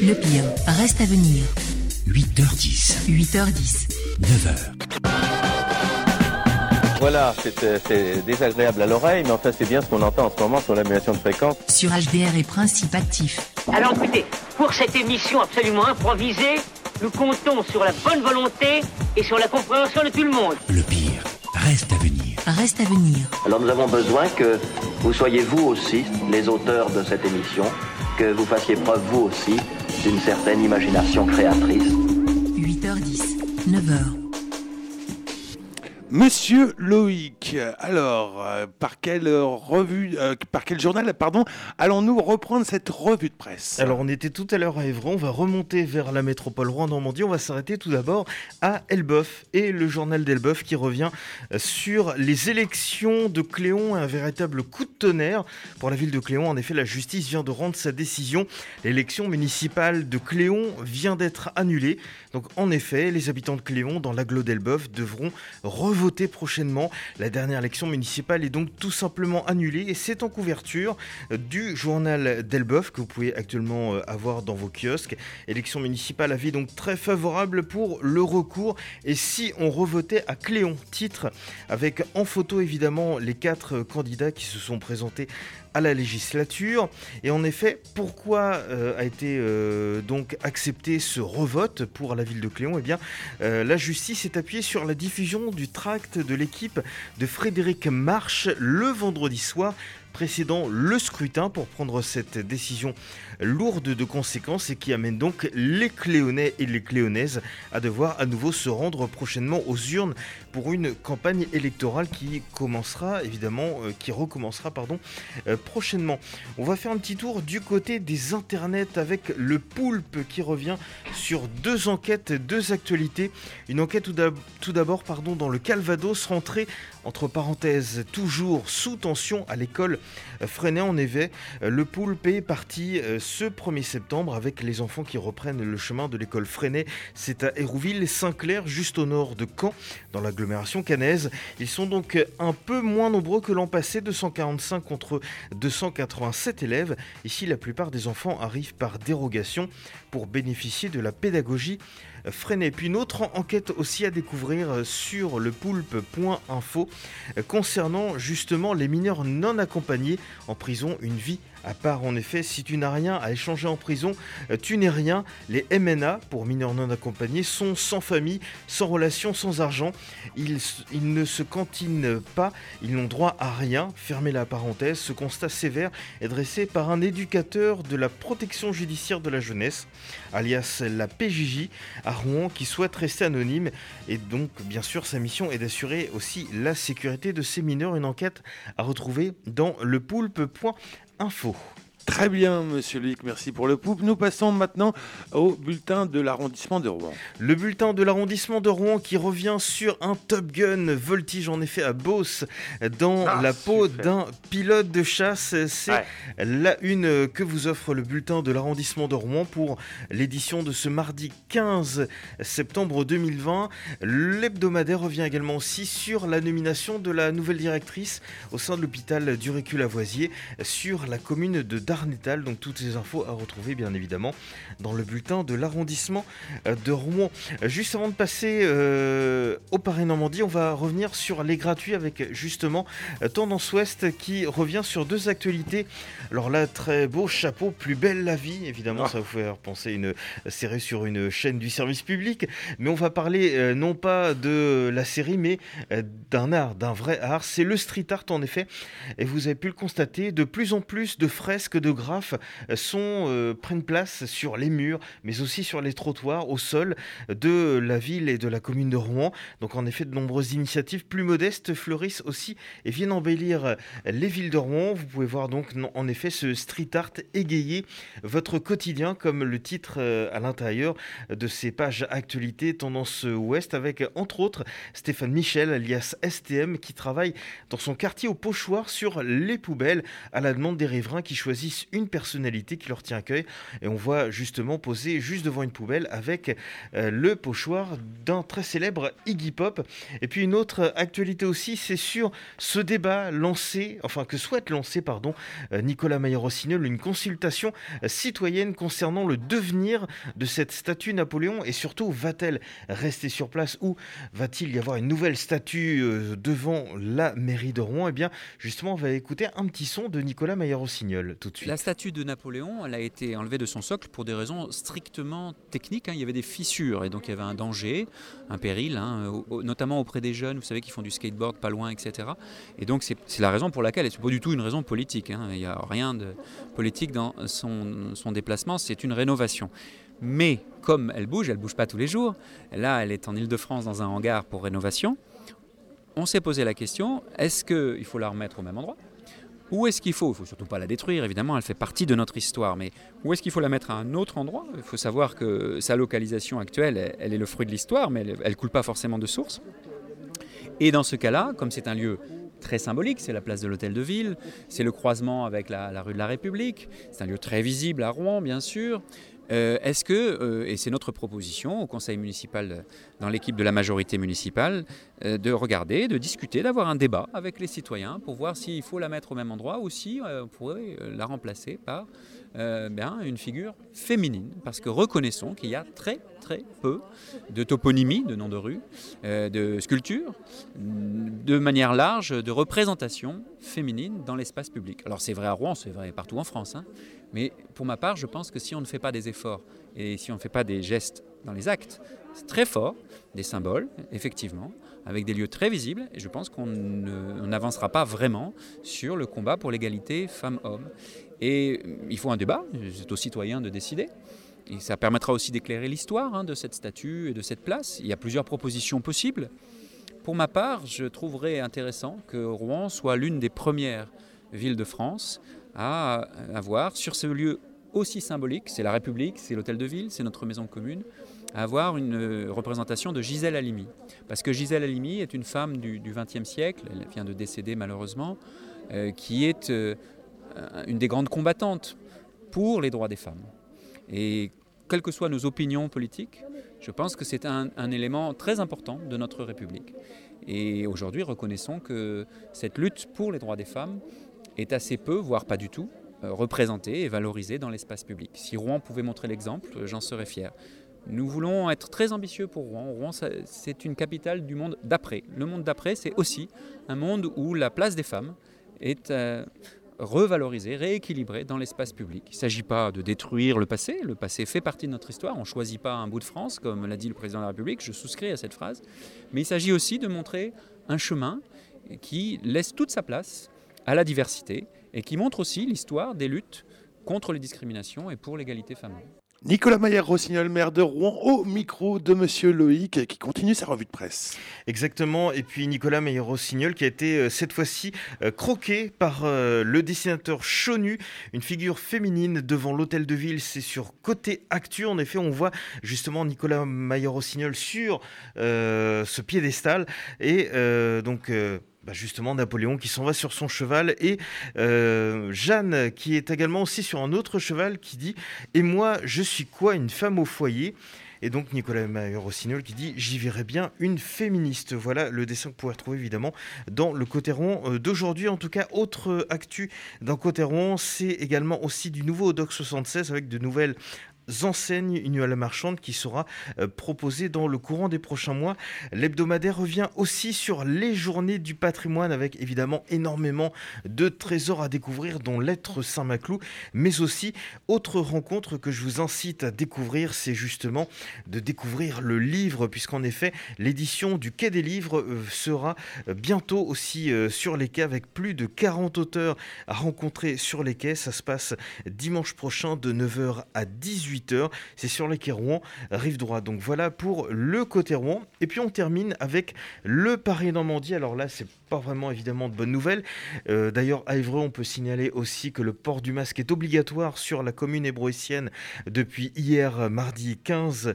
Le pire reste à venir. 8h10. 8h10. 9h. Voilà, c'est désagréable à l'oreille, mais enfin c'est bien ce qu'on entend en ce moment sur l'annulation de fréquence. Sur HDR et principe actif. Alors écoutez, pour cette émission absolument improvisée, nous comptons sur la bonne volonté et sur la compréhension de tout le monde. Le pire reste à venir. Reste à venir. Alors nous avons besoin que vous soyez vous aussi les auteurs de cette émission, que vous fassiez preuve vous aussi d'une certaine imagination créatrice. 8h10, 9h. Monsieur Loïc, alors, euh, par quelle revue, euh, par quel journal, pardon, allons-nous reprendre cette revue de presse? Alors, on était tout à l'heure à Évron, on va remonter vers la métropole Rouen-Normandie, on va s'arrêter tout d'abord à Elbeuf et le journal d'Elbeuf qui revient euh, sur les élections de Cléon, un véritable coup de tonnerre pour la ville de Cléon. En effet, la justice vient de rendre sa décision. L'élection municipale de Cléon vient d'être annulée. Donc, en effet, les habitants de Cléon, dans l'agglo d'Elbeuf, devront voter prochainement. La dernière élection municipale est donc tout simplement annulée et c'est en couverture du journal d'Elbeuf que vous pouvez actuellement euh, avoir dans vos kiosques. Élection municipale avis donc très favorable pour le recours et si on revotait à Cléon, titre avec en photo évidemment les quatre candidats qui se sont présentés la législature. Et en effet, pourquoi euh, a été euh, donc accepté ce revote pour la ville de Cléon? Eh bien, euh, la justice est appuyée sur la diffusion du tract de l'équipe de Frédéric Marche le vendredi soir précédant le scrutin pour prendre cette décision lourde de conséquences et qui amène donc les Cléonais et les Cléonaises à devoir à nouveau se rendre prochainement aux urnes pour une campagne électorale qui commencera évidemment, euh, qui recommencera pardon, euh, prochainement. On va faire un petit tour du côté des internets avec le Poulpe qui revient sur deux enquêtes, deux actualités. Une enquête tout d'abord pardon dans le Calvados rentrée entre parenthèses toujours sous tension à l'école Freinet en effet. Le Poulpe est parti euh, ce 1er septembre avec les enfants qui reprennent le chemin de l'école Freinet. C'est à Hérouville Saint-Clair, juste au nord de Caen, dans l'agglomération cannaise. Ils sont donc un peu moins nombreux que l'an passé, 245 contre 287 élèves. Ici, la plupart des enfants arrivent par dérogation pour bénéficier de la pédagogie Freinet. Puis une autre enquête aussi à découvrir sur le poulpe.info concernant justement les mineurs non accompagnés en prison, une vie à part en effet, si tu n'as rien à échanger en prison, euh, tu n'es rien. Les MNA, pour mineurs non accompagnés, sont sans famille, sans relation, sans argent. Ils, ils ne se cantinent pas, ils n'ont droit à rien. Fermez la parenthèse, ce constat sévère est dressé par un éducateur de la protection judiciaire de la jeunesse, alias la PJJ, à Rouen, qui souhaite rester anonyme. Et donc, bien sûr, sa mission est d'assurer aussi la sécurité de ces mineurs. Une enquête à retrouver dans le info. Très bien, monsieur Luc, merci pour le poupe. Nous passons maintenant au bulletin de l'arrondissement de Rouen. Le bulletin de l'arrondissement de Rouen qui revient sur un Top Gun voltige en effet à Beauce dans Ah, la peau d'un pilote de chasse. C'est la une que vous offre le bulletin de l'arrondissement de Rouen pour l'édition de ce mardi 15 septembre 2020. L'hebdomadaire revient également aussi sur la nomination de la nouvelle directrice au sein de l'hôpital du Récul-Lavoisier sur la commune de Darnétal. Donc toutes ces infos à retrouver bien évidemment dans le bulletin de l'arrondissement euh, de Rouen. Juste avant de passer euh, au Paris Normandie, on va revenir sur les gratuits avec justement euh, Tendance Ouest qui revient sur deux actualités. Alors là, très beau chapeau, plus belle la vie, évidemment, ça vous fait penser une série sur une chaîne du service public, mais on va parler euh, non pas de la série, mais euh, d'un art, d'un vrai art. C'est le street art en effet, et vous avez pu le constater, de plus en plus de fresques, de graphes euh, sont, euh, prennent place sur les murs, mais aussi sur les trottoirs, au sol de la ville et de la commune de Rouen. Donc en effet, de nombreuses initiatives plus modestes fleurissent aussi et viennent embellir euh, les villes de Rouen. Vous pouvez voir donc en effet ce street art égayer votre quotidien, comme le titre à l'intérieur de ces pages actualité Tendance Ouest, avec entre autres Stéphane Michel, alias STM, qui travaille dans son quartier au Pochoir sur les poubelles, à la demande des riverains qui choisissent une personnalité qui leur tient à cœur et on voit justement poser juste devant une poubelle avec euh, le pochoir d'un très célèbre Iggy Pop. Et puis une autre actualité aussi, c'est sur ce débat lancé, enfin que souhaite lancer pardon euh, Nicolas Maillot-Rossignol, une consultation euh, citoyenne concernant le devenir de cette statue Napoléon et surtout va-t-elle rester sur place ou va-t-il y avoir une nouvelle statue devant la mairie de Rouen? Eh bien justement on va écouter un petit son de Nicolas Maillot-Rossignol tout de suite. La statue de Napoléon, elle a été enlevée de son socle pour des raisons strictement techniques. Hein. Il y avait des fissures et donc il y avait un danger, un péril, hein, notamment auprès des jeunes, vous savez, qui font du skateboard pas loin, etc. Et donc c'est la raison pour laquelle, et ce n'est pas du tout une raison politique, hein. il n'y a rien de politique dans son, son déplacement, c'est une rénovation. Mais comme elle bouge, elle bouge pas tous les jours, là elle est en Ile-de-France dans un hangar pour rénovation, on s'est posé la question, est-ce qu'il faut la remettre au même endroit? Où est-ce qu'il faut Il faut surtout pas la détruire, évidemment, elle fait partie de notre histoire, mais où est-ce qu'il faut la mettre à un autre endroit? Il faut savoir que sa localisation actuelle, elle est le fruit de l'histoire, mais elle ne coule pas forcément de source. Et dans ce cas-là, comme c'est un lieu très symbolique, c'est la place de l'Hôtel de Ville, c'est le croisement avec la, la, rue de la République, c'est un lieu très visible à Rouen, bien sûr, euh, est-ce que, euh, et c'est notre proposition au conseil municipal, dans l'équipe de la majorité municipale, euh, de regarder, de discuter, d'avoir un débat avec les citoyens pour voir s'il faut la mettre au même endroit ou si on pourrait la remplacer par bien, une figure féminine. Parce que reconnaissons qu'il y a très très peu de toponymie, de noms de rue, de sculptures, de manière large, de représentation féminine dans l'espace public. Alors c'est vrai à Rouen, c'est vrai partout en France. Hein, mais pour ma part, je pense que si on ne fait pas des efforts et si on ne fait pas des gestes dans les actes, c'est très fort, des symboles, effectivement, avec des lieux très visibles, et je pense qu'on n'avancera pas vraiment sur le combat pour l'égalité femmes-hommes. Et il faut un débat, c'est aux citoyens de décider. Et ça permettra aussi d'éclairer l'histoire hein, de cette statue et de cette place. Il y a plusieurs propositions possibles. Pour ma part, je trouverais intéressant que Rouen soit l'une des premières villes de France à avoir sur ce lieu aussi symbolique, c'est la République, c'est l'hôtel de ville, c'est notre maison commune, à avoir une euh, représentation de Gisèle Halimi. Parce que Gisèle Halimi est une femme du XXe siècle, elle vient de décéder malheureusement, euh, qui est euh, une des grandes combattantes pour les droits des femmes. Et quelles que soient nos opinions politiques, je pense que c'est un, élément très important de notre République. Et aujourd'hui, reconnaissons que cette lutte pour les droits des femmes est assez peu, voire pas du tout, euh, représenté et valorisé dans l'espace public. Si Rouen pouvait montrer l'exemple, euh, j'en serais fier. Nous voulons être très ambitieux pour Rouen. Rouen, c'est une capitale du monde d'après. Le monde d'après, c'est aussi un monde où la place des femmes est euh, revalorisée, rééquilibrée dans l'espace public. Il ne s'agit pas de détruire le passé. Le passé fait partie de notre histoire. On ne choisit pas un bout de France, comme l'a dit le président de la République. Je souscris à cette phrase. Mais il s'agit aussi de montrer un chemin qui laisse toute sa place à la diversité et qui montre aussi l'histoire des luttes contre les discriminations et pour l'égalité femmes-hommes. Nicolas Maillard-Rossignol, maire de Rouen, au micro de Monsieur Loïc, qui continue sa revue de presse. Exactement, et puis Nicolas Maillard-Rossignol, qui a été euh, cette fois-ci euh, croqué par euh, le dessinateur Chonu, une figure féminine devant l'hôtel de ville. C'est sur côté actu, en effet, on voit justement Nicolas Maillard-Rossignol sur ce piédestal, et donc bah, justement Napoléon qui s'en va sur son cheval et euh, Jeanne qui est également aussi sur un autre cheval qui dit Et moi, je suis quoi Une femme au foyer? Et donc Nicolas Rossignol qui dit J'y verrai bien une féministe. Voilà le dessin que vous pouvez retrouver évidemment dans le côté rond euh, d'aujourd'hui. En tout cas, autre actu dans côté rond, c'est également aussi du nouveau Doc 76 avec de nouvelles enseignes une la marchande qui sera euh, proposée dans le courant des prochains mois. L'hebdomadaire revient aussi sur les journées du patrimoine avec évidemment énormément de trésors à découvrir dont l'être Saint-Maclou mais aussi autre rencontre que je vous incite à découvrir c'est justement de découvrir le livre puisqu'en effet l'édition du Quai des Livres euh, sera euh, bientôt aussi sur les quais avec plus de 40 auteurs à rencontrer sur les quais. Ça se passe dimanche prochain de 9h à 18h c'est sur les quais Rouen, rive droite. Donc voilà pour le côté Rouen. Et puis on termine avec le Paris-Normandie. Alors là, c'est pas vraiment évidemment de bonnes nouvelles. Euh, d'ailleurs, à Évreux, on peut signaler aussi que le port du masque est obligatoire sur la commune hébroïcienne depuis hier, mardi 15, 15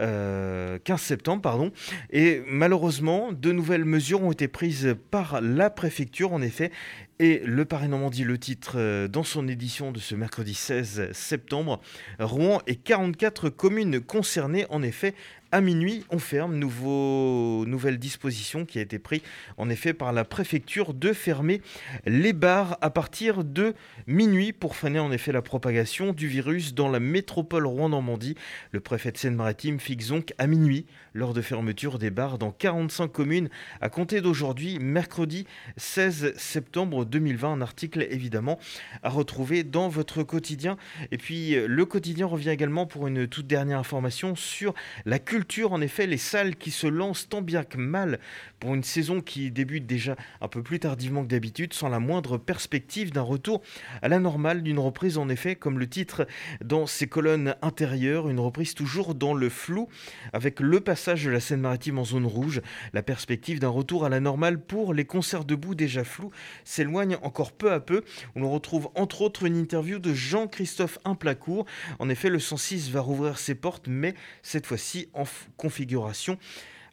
euh, septembre. Pardon. Et malheureusement, de nouvelles mesures ont été prises par la préfecture. En effet, Et le Paris Normandie, le titre euh, dans son édition de ce mercredi 16 septembre, Rouen et 44 communes concernées. En effet, à minuit, on ferme. Nouveau, nouvelle disposition qui a été prise en effet par la préfecture de fermer les bars à partir de minuit pour freiner en effet la propagation du virus dans la métropole Rouen-Normandie. Le préfet de Seine-Maritime fixe donc à minuit lors de fermeture des bars dans 45 communes à compter d'aujourd'hui, mercredi 16 septembre 2020. Un article évidemment à retrouver dans votre quotidien. Et puis le quotidien revient également pour une toute dernière information sur la culture en effet, les salles qui se lancent tant bien que mal pour une saison qui débute déjà un peu plus tardivement que d'habitude, sans la moindre perspective d'un retour à la normale, d'une reprise en effet, comme le titre dans ses colonnes intérieures, une reprise toujours dans le flou, avec le passage de la Seine-Maritime en zone rouge, la perspective d'un retour à la normale pour les concerts debout déjà flous s'éloigne encore peu à peu. On retrouve entre autres une interview de Jean-Christophe Implacourt. En effet, le 106 va rouvrir ses portes, mais cette fois-ci en configuration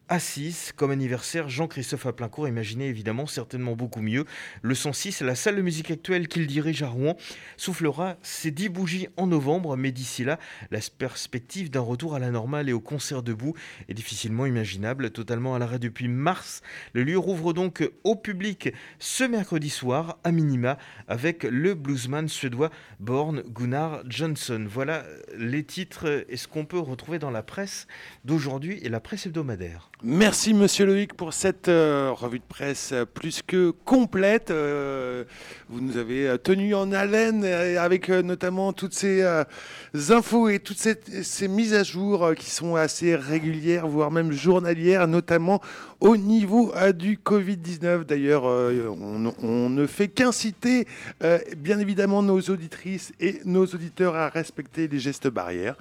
assise comme anniversaire Jean-Christophe Aplincourt imaginez évidemment certainement beaucoup mieux. Le 106, la salle de musique actuelle qu'il dirige à Rouen, soufflera ses 10 bougies en novembre, mais d'ici là, la perspective d'un retour à la normale et au concert debout est difficilement imaginable, totalement à l'arrêt depuis mars. Le lieu rouvre donc au public ce mercredi soir, à minima, avec le bluesman suédois Born Gunnar Johnson. Voilà les titres et ce qu'on peut retrouver dans la presse d'aujourd'hui et la presse hebdomadaire. Merci Monsieur Loïc pour cette euh, revue de presse euh, plus que complète. Euh, vous nous avez tenu en haleine avec notamment toutes ces infos et toutes ces, mises à jour qui sont assez régulières, voire même journalières, notamment au niveau du Covid-19. D'ailleurs, on, ne fait qu'inciter bien évidemment nos auditrices et nos auditeurs à respecter les gestes barrières.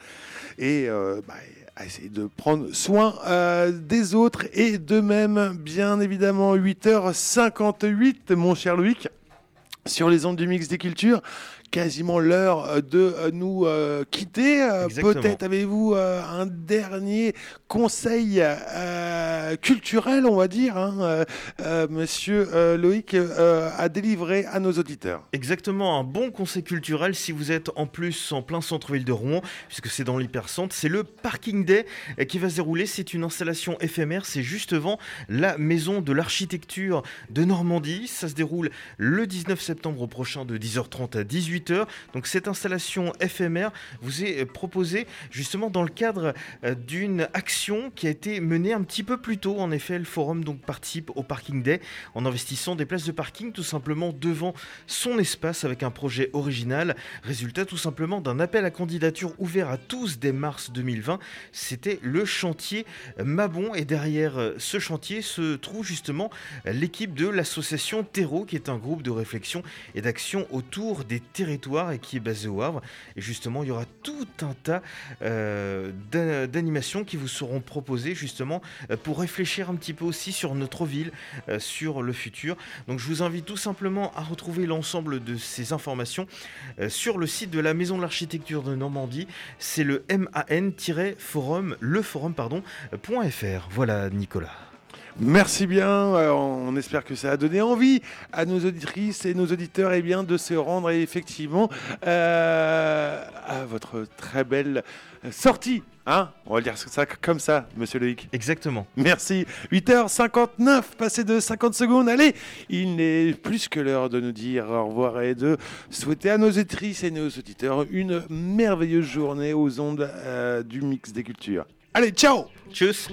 Et bah, à essayer de prendre soin euh, des autres. Et de même, bien évidemment, 8h58, mon cher Loïc, sur les ondes du mix des cultures quasiment l'heure euh, de euh, nous euh, quitter. Peut-être avez-vous un dernier conseil culturel, on va dire, hein, monsieur Loïc, à délivrer à nos auditeurs. Exactement, un bon conseil culturel si vous êtes en plus en plein centre-ville de Rouen, puisque c'est dans l'hypercentre, c'est le Parking Day qui va se dérouler. C'est une installation éphémère, c'est juste devant la maison de l'architecture de Normandie. Ça se déroule le 19 septembre prochain de 10h30 à 18h. Donc cette installation éphémère vous est proposée justement dans le cadre euh, d'une action qui a été menée un petit peu plus tôt. En effet, le forum donc participe au Parking Day en investissant des places de parking tout simplement devant son espace avec un projet original. Résultat tout simplement d'un appel à candidature ouvert à tous dès mars 2020. C'était le chantier Mabon et derrière euh, ce chantier se trouve justement l'équipe de l'association Terreau qui est un groupe de réflexion et d'action autour des territoires et qui est basé au Havre. Et justement, il y aura tout un tas euh, d'animations qui vous seront proposées justement euh, pour réfléchir un petit peu aussi sur notre ville, euh, sur le futur. Donc je vous invite tout simplement à retrouver l'ensemble de ces informations sur le site de la Maison de l'Architecture de Normandie. C'est le man-forum, le forum. Voilà Nicolas. Merci bien. Euh, on espère que ça a donné envie à nos auditrices et nos auditeurs et eh bien, de se rendre effectivement euh, à votre très belle sortie. Hein On va dire ça comme ça, monsieur Loïc. Exactement. Merci. 8h59, passé de 50 secondes. Allez, il n'est plus que l'heure de nous dire au revoir et de souhaiter à nos auditrices et nos auditeurs une merveilleuse journée aux ondes euh, du mix des cultures. Allez, ciao. Tchuss